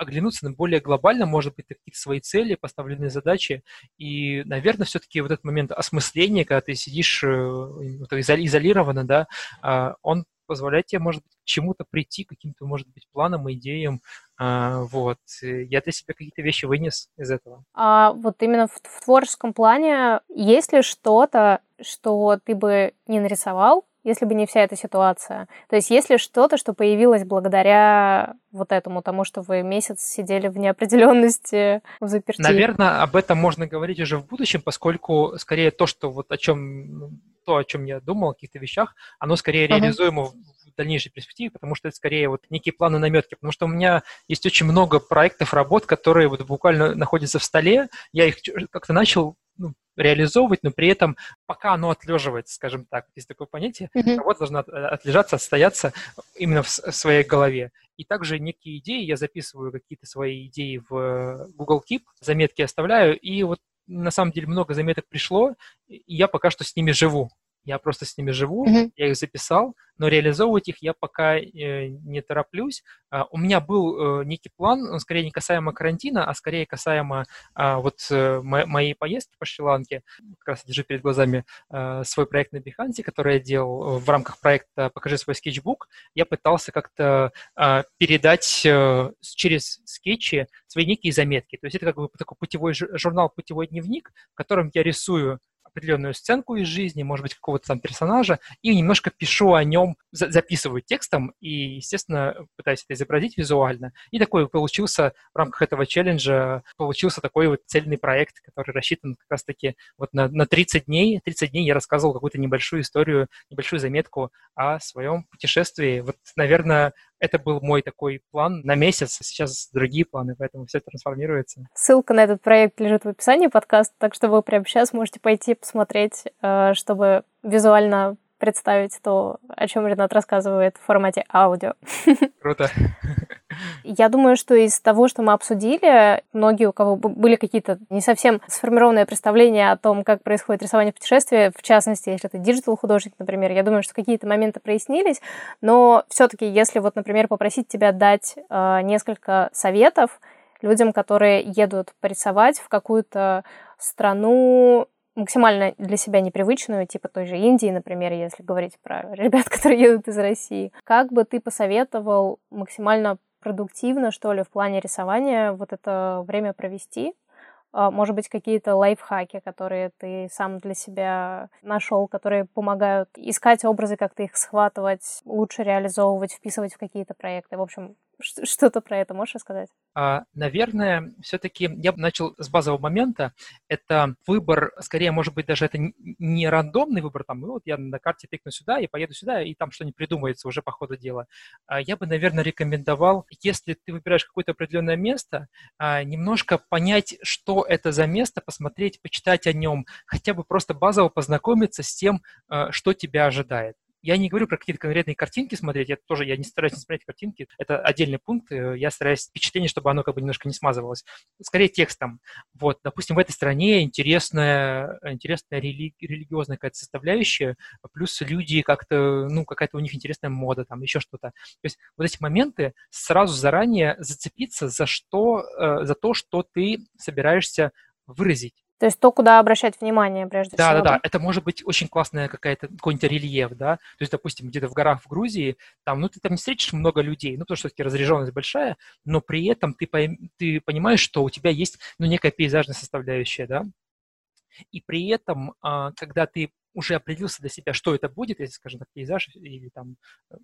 оглянуться на более глобально, может быть, какие-то свои цели, поставленные задачи. И, наверное, все-таки вот этот момент осмысления, когда ты сидишь э, изолированно, да, а, он позволяет тебе, может быть, к чему-то прийти, каким-то, может быть, планам, идеям. А, вот. Я для себя какие-то вещи вынес из этого. А вот именно в творческом плане есть ли что-то, что ты бы не нарисовал, если бы не вся эта ситуация? То есть есть ли что-то, что появилось благодаря вот этому, тому, что вы месяц сидели в неопределенности, в заперти? Наверное, об этом можно говорить уже в будущем, поскольку скорее то, что вот о чем ну, то, о чем я думал, о каких-то вещах, оно скорее uh-huh. реализуемо в, дальнейшей перспективе, потому что это скорее вот некие планы наметки. Потому что у меня есть очень много проектов, работ, которые вот буквально находятся в столе. Я их как-то начал реализовывать, но при этом пока оно отлеживается, скажем так, есть такое понятие, mm-hmm. работа должна отлежаться, отстояться именно в, в своей голове. И также некие идеи, я записываю какие-то свои идеи в э, Google Keep, заметки оставляю, и вот на самом деле много заметок пришло, и я пока что с ними живу. Я просто с ними живу, mm-hmm. я их записал, но реализовывать их я пока э, не тороплюсь. Uh, у меня был э, некий план, он скорее не касаемо карантина, а скорее касаемо э, вот э, мо- моей поездки по Шри-Ланке. Как раз держу перед глазами э, свой проект на Behance, который я делал в рамках проекта «Покажи свой скетчбук». Я пытался как-то э, передать э, через скетчи свои некие заметки. То есть это как бы такой путевой журнал, путевой дневник, в котором я рисую определенную сценку из жизни, может быть, какого-то там персонажа, и немножко пишу о нем, за записываю текстом и, естественно, пытаюсь это изобразить визуально. И такой получился в рамках этого челленджа, получился такой вот цельный проект, который рассчитан как раз-таки вот на, на 30 дней. 30 дней я рассказывал какую-то небольшую историю, небольшую заметку о своем путешествии. Вот, наверное, это был мой такой план на месяц, сейчас другие планы, поэтому все трансформируется. Ссылка на этот проект лежит в описании подкаста, так что вы прямо сейчас можете пойти посмотреть, э, чтобы визуально представить то, о чем Ринат рассказывает в формате аудио. <laughs> Круто. Я думаю, что из того, что мы обсудили, многие, у кого были какие-то не совсем сформированные представления о том, как происходит рисование путешествия, в частности, если это digital художник, например, я думаю, что какие-то моменты прояснились, но все-таки, если вот, например, попросить тебя дать э, несколько советов людям, которые едут порисовать в какую-то страну максимально для себя непривычную, типа той же Индии, например, если говорить про <laughs> ребят, которые едут из России. Как бы ты посоветовал максимально продуктивно, что ли, в плане рисования вот это время провести? А, может быть, какие-то лайфхаки, которые ты сам для себя нашел, которые помогают искать образы, как-то их схватывать, лучше реализовывать, вписывать в какие-то проекты. В общем, что-то про это можешь рассказать? А, наверное, все-таки я начал с базового момента. Это выбор, скорее, может быть, даже это не рандомный выбор, там, ну, вот я на карте тыкну сюда и поеду сюда, и там что-нибудь придумается уже по ходу дела. А, я бы, наверное, рекомендовал, если ты выбираешь какое-то определенное место, а, немножко понять, что это за место, посмотреть, почитать о нем, хотя бы просто базово познакомиться с тем, что тебя ожидает. Я не говорю про какие-то конкретные картинки смотреть, я тоже я не стараюсь не смотреть картинки, это отдельный пункт, э, я стараюсь впечатление, чтобы оно как бы немножко не смазывалось. Скорее текстом. Вот, допустим, в этой стране интересная, интересная рели- религиозная какая-то составляющая, плюс люди как-то, ну, какая-то у них интересная мода, там, еще что-то. То есть вот эти моменты сразу заранее зацепиться за что, э, за то, что ты собираешься выразить. То есть то, куда обращать внимание прежде да, всего. Да, да, да. Это может быть очень классная какая-то какой-нибудь рельеф, да. То есть, допустим, где-то в горах в Грузии, там, ну, ты там не встретишь много людей, ну, потому что все-таки разряженность большая, но при этом ты, ты понимаешь, что у тебя есть, ну, некая пейзажная составляющая, да. И при этом, а, когда ты уже определился для себя, что это будет, если, скажем так, пейзаж или там,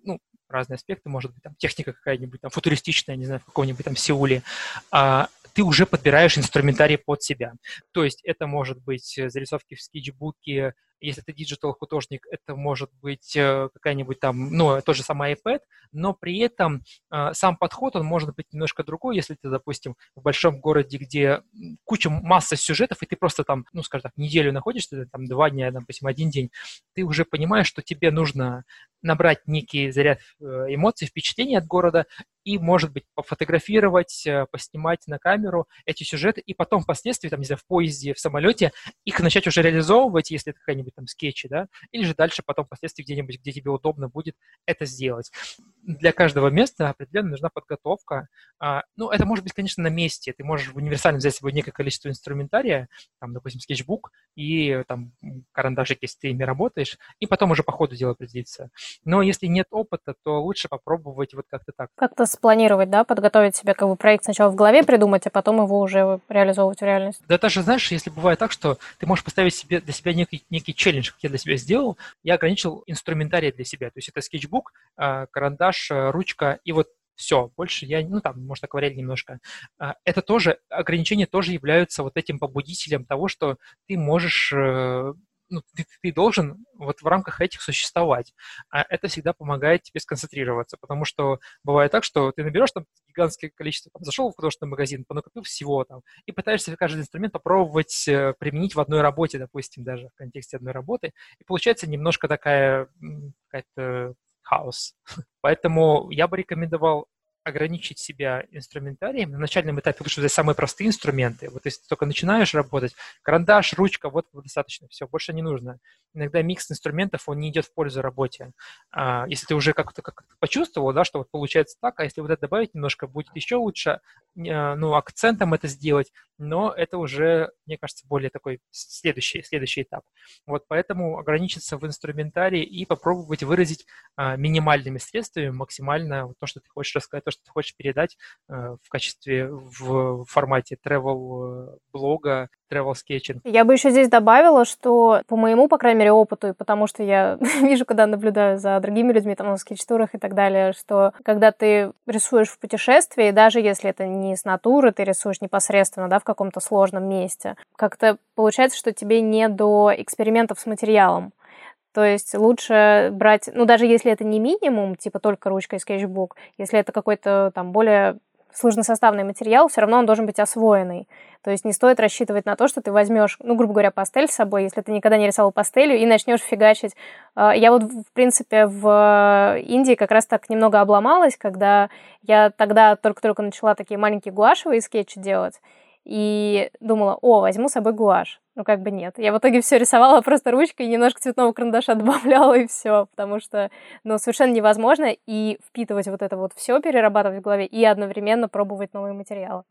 ну, разные аспекты, может быть, там техника какая-нибудь там футуристичная, не знаю, в каком-нибудь там Сеуле, а, ты уже подбираешь инструментарий под себя. То есть это может быть зарисовки в скетчбуке, если ты digital -художник, это может быть э, какая-нибудь там, ну, тот же самый iPad, но при этом э, сам подход, он может быть немножко другой, если ты, допустим, в большом городе, где куча, масса сюжетов, и ты просто там, ну, скажем так, неделю находишься, там, два дня, допустим, один день, ты уже понимаешь, что тебе нужно набрать некий заряд э, эмоций, впечатлений от города и, может быть, пофотографировать, поснимать на камеру эти сюжеты, и потом впоследствии, там, не знаю, в поезде, в самолете, их начать уже реализовывать, если это какая-нибудь там скетчи, да, или же дальше потом впоследствии где-нибудь, где тебе удобно будет это сделать. Для каждого места определенно нужна подготовка. А, ну, это может быть, конечно, на месте. Ты можешь универсально взять с собой некое количество инструментария, там, допустим, скетчбук и там карандашик, если ты ими работаешь, и потом уже по ходу дела определиться. Но если нет опыта, то лучше попробовать вот как-то так. Как-то спланировать, да, подготовить себе как бы проект сначала в голове придумать, а потом его уже реализовывать в реальность. Да даже, знаешь, если бывает так, что ты можешь поставить себе для себя некий, некий челлендж, как я для себя сделал, я ограничил инструментарий для себя. То есть это скетчбук, а, карандаш, а, ручка и вот все, больше я, ну там, может, акварель немножко. А, это тоже, ограничения тоже являются вот этим побудителем того, что ты можешь э, ну, ты, ты должен вот в рамках этих существовать. А это всегда помогает тебе сконцентрироваться, потому что бывает так, что ты наберешь там гигантское количество, там, зашел в художественный магазин, понакупил всего там, и пытаешься каждый инструмент попробовать э, применить в одной работе, допустим, даже в контексте одной работы, и получается немножко такая какая-то хаос. <laughs> Поэтому я бы рекомендовал ограничить себя инструментарием, на начальном этапе лучше взять самые простые инструменты. Вот если ты только начинаешь работать, карандаш, ручка, вот достаточно, все, больше не нужно. Иногда микс инструментов, он не идет в пользу работе. А, если ты уже как-то как почувствовал, да, что вот получается так, а если вот это добавить немножко, будет еще лучше, а, ну, акцентом это сделать, но это уже, мне кажется, более такой следующий, следующий этап. Вот поэтому ограничиться в инструментарии и попробовать выразить а, минимальными средствами максимально то, что ты хочешь рассказать, то, что ты хочешь передать э, в качестве, в формате travel э, блога, travel sketching. Я бы еще здесь добавила, что по моему, по крайней мере, опыту, и потому что я <laughs> вижу, когда наблюдаю за другими людьми, там, на скетч-турах и так далее, что когда ты рисуешь в путешествии, даже если это не с натуры, ты рисуешь непосредственно, да, в каком-то сложном месте, как-то получается, что тебе не до экспериментов с материалом. То есть лучше брать, ну даже если это не минимум, типа только ручка и скетчбук, если это какой-то там более сложносоставный материал, все равно он должен быть освоенный. То есть не стоит рассчитывать на то, что ты возьмешь, ну, грубо говоря, пастель с собой, если ты никогда не рисовал пастелью, и начнешь фигачить. А, я вот, в принципе, в Индии как раз так немного обломалась, когда я тогда только-только начала такие маленькие гуашевые скетчи делать, и думала, о, возьму с собой гуашь. Ну, как бы нет. Я в итоге все рисовала просто ручкой, немножко цветного карандаша <laughs> добавляла, и все, потому что, ну, совершенно невозможно и впитывать вот это вот все, перерабатывать в голове, и одновременно пробовать новые материалы.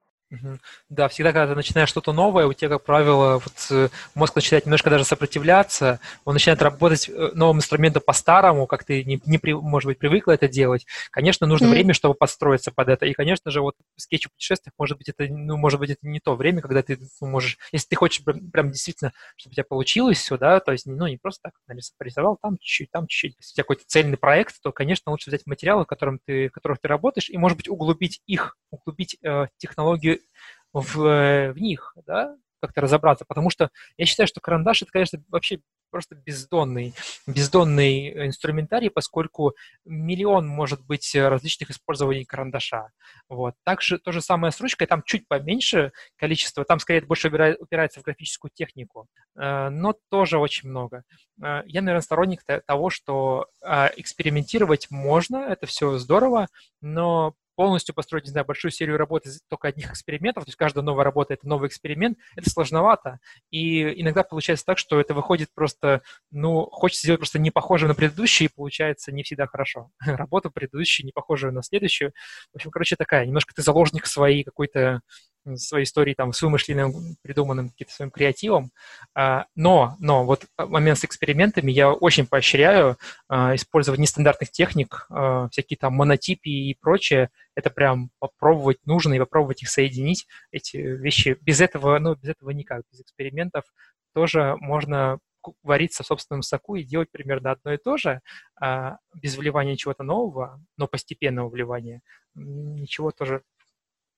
Да, всегда, когда ты начинаешь что-то новое, у тебя, как правило, вот э, мозг начинает немножко даже сопротивляться, он начинает работать э, новым инструментом по-старому, как ты не, не может быть, привыкла это делать. Конечно, нужно mm-hmm. время, чтобы подстроиться под это. И, конечно же, вот скетч в путешествиях, может быть, это, ну, может быть, это не то время, когда ты ну, можешь, если ты хочешь прям, прям действительно, чтобы у тебя получилось все, да, то есть, ну, не просто так нарисовал, там чуть-чуть, там чуть-чуть. Если у тебя какой-то цельный проект, то, конечно, лучше взять материалы, в, котором ты, в которых ты работаешь, и, может быть, углубить их, углубить э, технологию в, э, в них, да, как-то разобраться, потому что я считаю, что карандаш это, конечно, вообще просто бездонный, бездонный инструментарий, поскольку миллион может быть различных использований карандаша. Вот. Также то же самое с ручкой, там чуть поменьше количество, там скорее больше упирается в графическую технику, э, но тоже очень много. Э, я, наверное, сторонник того, что экспериментировать можно, это все здорово, но полностью построить, не знаю, большую серию работ из только одних экспериментов, то есть каждая новая работа — это новый эксперимент, это сложновато. И иногда получается так, что это выходит просто, ну, хочется сделать просто не похожее на предыдущее, и получается не всегда хорошо. <laughs> Работа предыдущая не похожая на следующую. В общем, короче, такая, немножко ты заложник своей какой-то своей истории там с вымышленным, придуманным каким-то своим креативом. А, но, но вот момент с экспериментами я очень поощряю а, использовать нестандартных техник, а, всякие там монотипии и прочее. Это прям попробовать нужно и попробовать их соединить, эти вещи. Без этого, ну, без этого никак, без экспериментов тоже можно вариться в собственном соку и делать примерно одно и то же, без вливания чего-то нового, но постепенного вливания, ничего тоже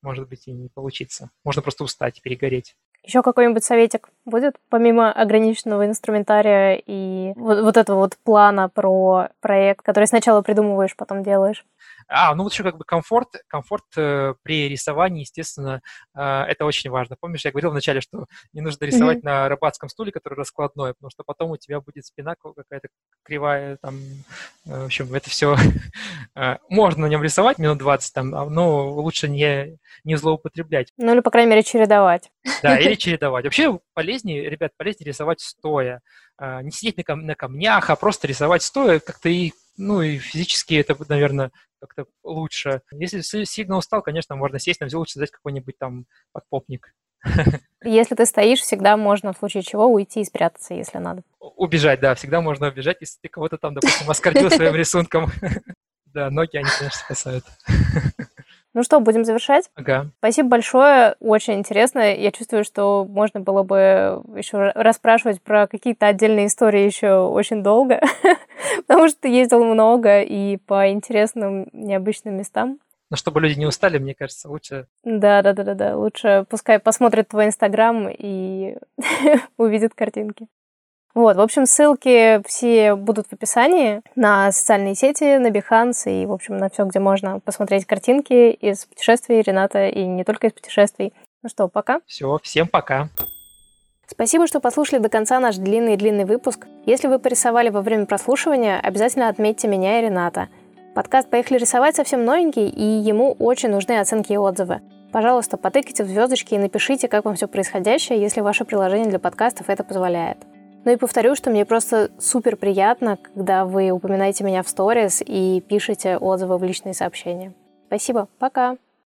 может быть и не получиться. Можно просто устать, перегореть. Еще какой-нибудь советик будет, помимо ограниченного инструментария и вот, вот этого вот плана про проект, который сначала придумываешь, потом делаешь? А, ну вот еще как бы комфорт, комфорт э, при рисовании, естественно, э, это очень важно. Помнишь, я говорил вначале, что не нужно рисовать mm-hmm. на рыбацком стуле, который раскладной, потому что потом у тебя будет спина какая-то кривая, там, э, в общем, это все <laughs> э, можно на нем рисовать минут 20, там, а, но лучше не, не злоупотреблять. Ну или, по крайней мере, чередовать. Да, или <laughs> чередовать. Вообще полезнее, ребят, полезнее рисовать стоя. Э, не сидеть на, кам- на камнях, а просто рисовать стоя, как-то и ну и физически это, наверное, как-то лучше. Если сильно устал, конечно, можно сесть, но лучше взять какой-нибудь там подпопник. <laughs> Если ты стоишь, всегда можно в случае чего уйти и спрятаться, если надо. Убежать, да, всегда можно убежать, если ты кого-то там, допустим, оскорбил своим <laughs> рисунком. <laughs> Да, ноги, они, конечно, спасают. Ну что, будем завершать? Ага. Спасибо большое, очень интересно. Я чувствую, что можно было бы еще расспрашивать про какие-то отдельные истории еще очень долго, <laughs> потому что ты ездил много и по интересным, необычным местам. Но чтобы люди не устали, мне кажется, лучше... Да, да, да, да, да. Лучше пускай посмотрят твой инстаграм и <laughs> увидят картинки. Вот, в общем, ссылки все будут в описании на социальные сети, на Behance и, в общем, на все, где можно посмотреть картинки из путешествий Рената и не только из путешествий. Ну что, пока. Все, всем пока. Спасибо, что послушали до конца наш длинный-длинный выпуск. Если вы порисовали во время прослушивания, обязательно отметьте меня и Рената. Подкаст «Поехали рисовать» совсем новенький, и ему очень нужны оценки и отзывы. Пожалуйста, потыкайте в звездочки и напишите, как вам все происходящее, если ваше приложение для подкастов это позволяет. Ну и повторю, что мне просто супер приятно, когда вы упоминаете меня в сторис и пишете отзывы в личные сообщения. Спасибо, пока!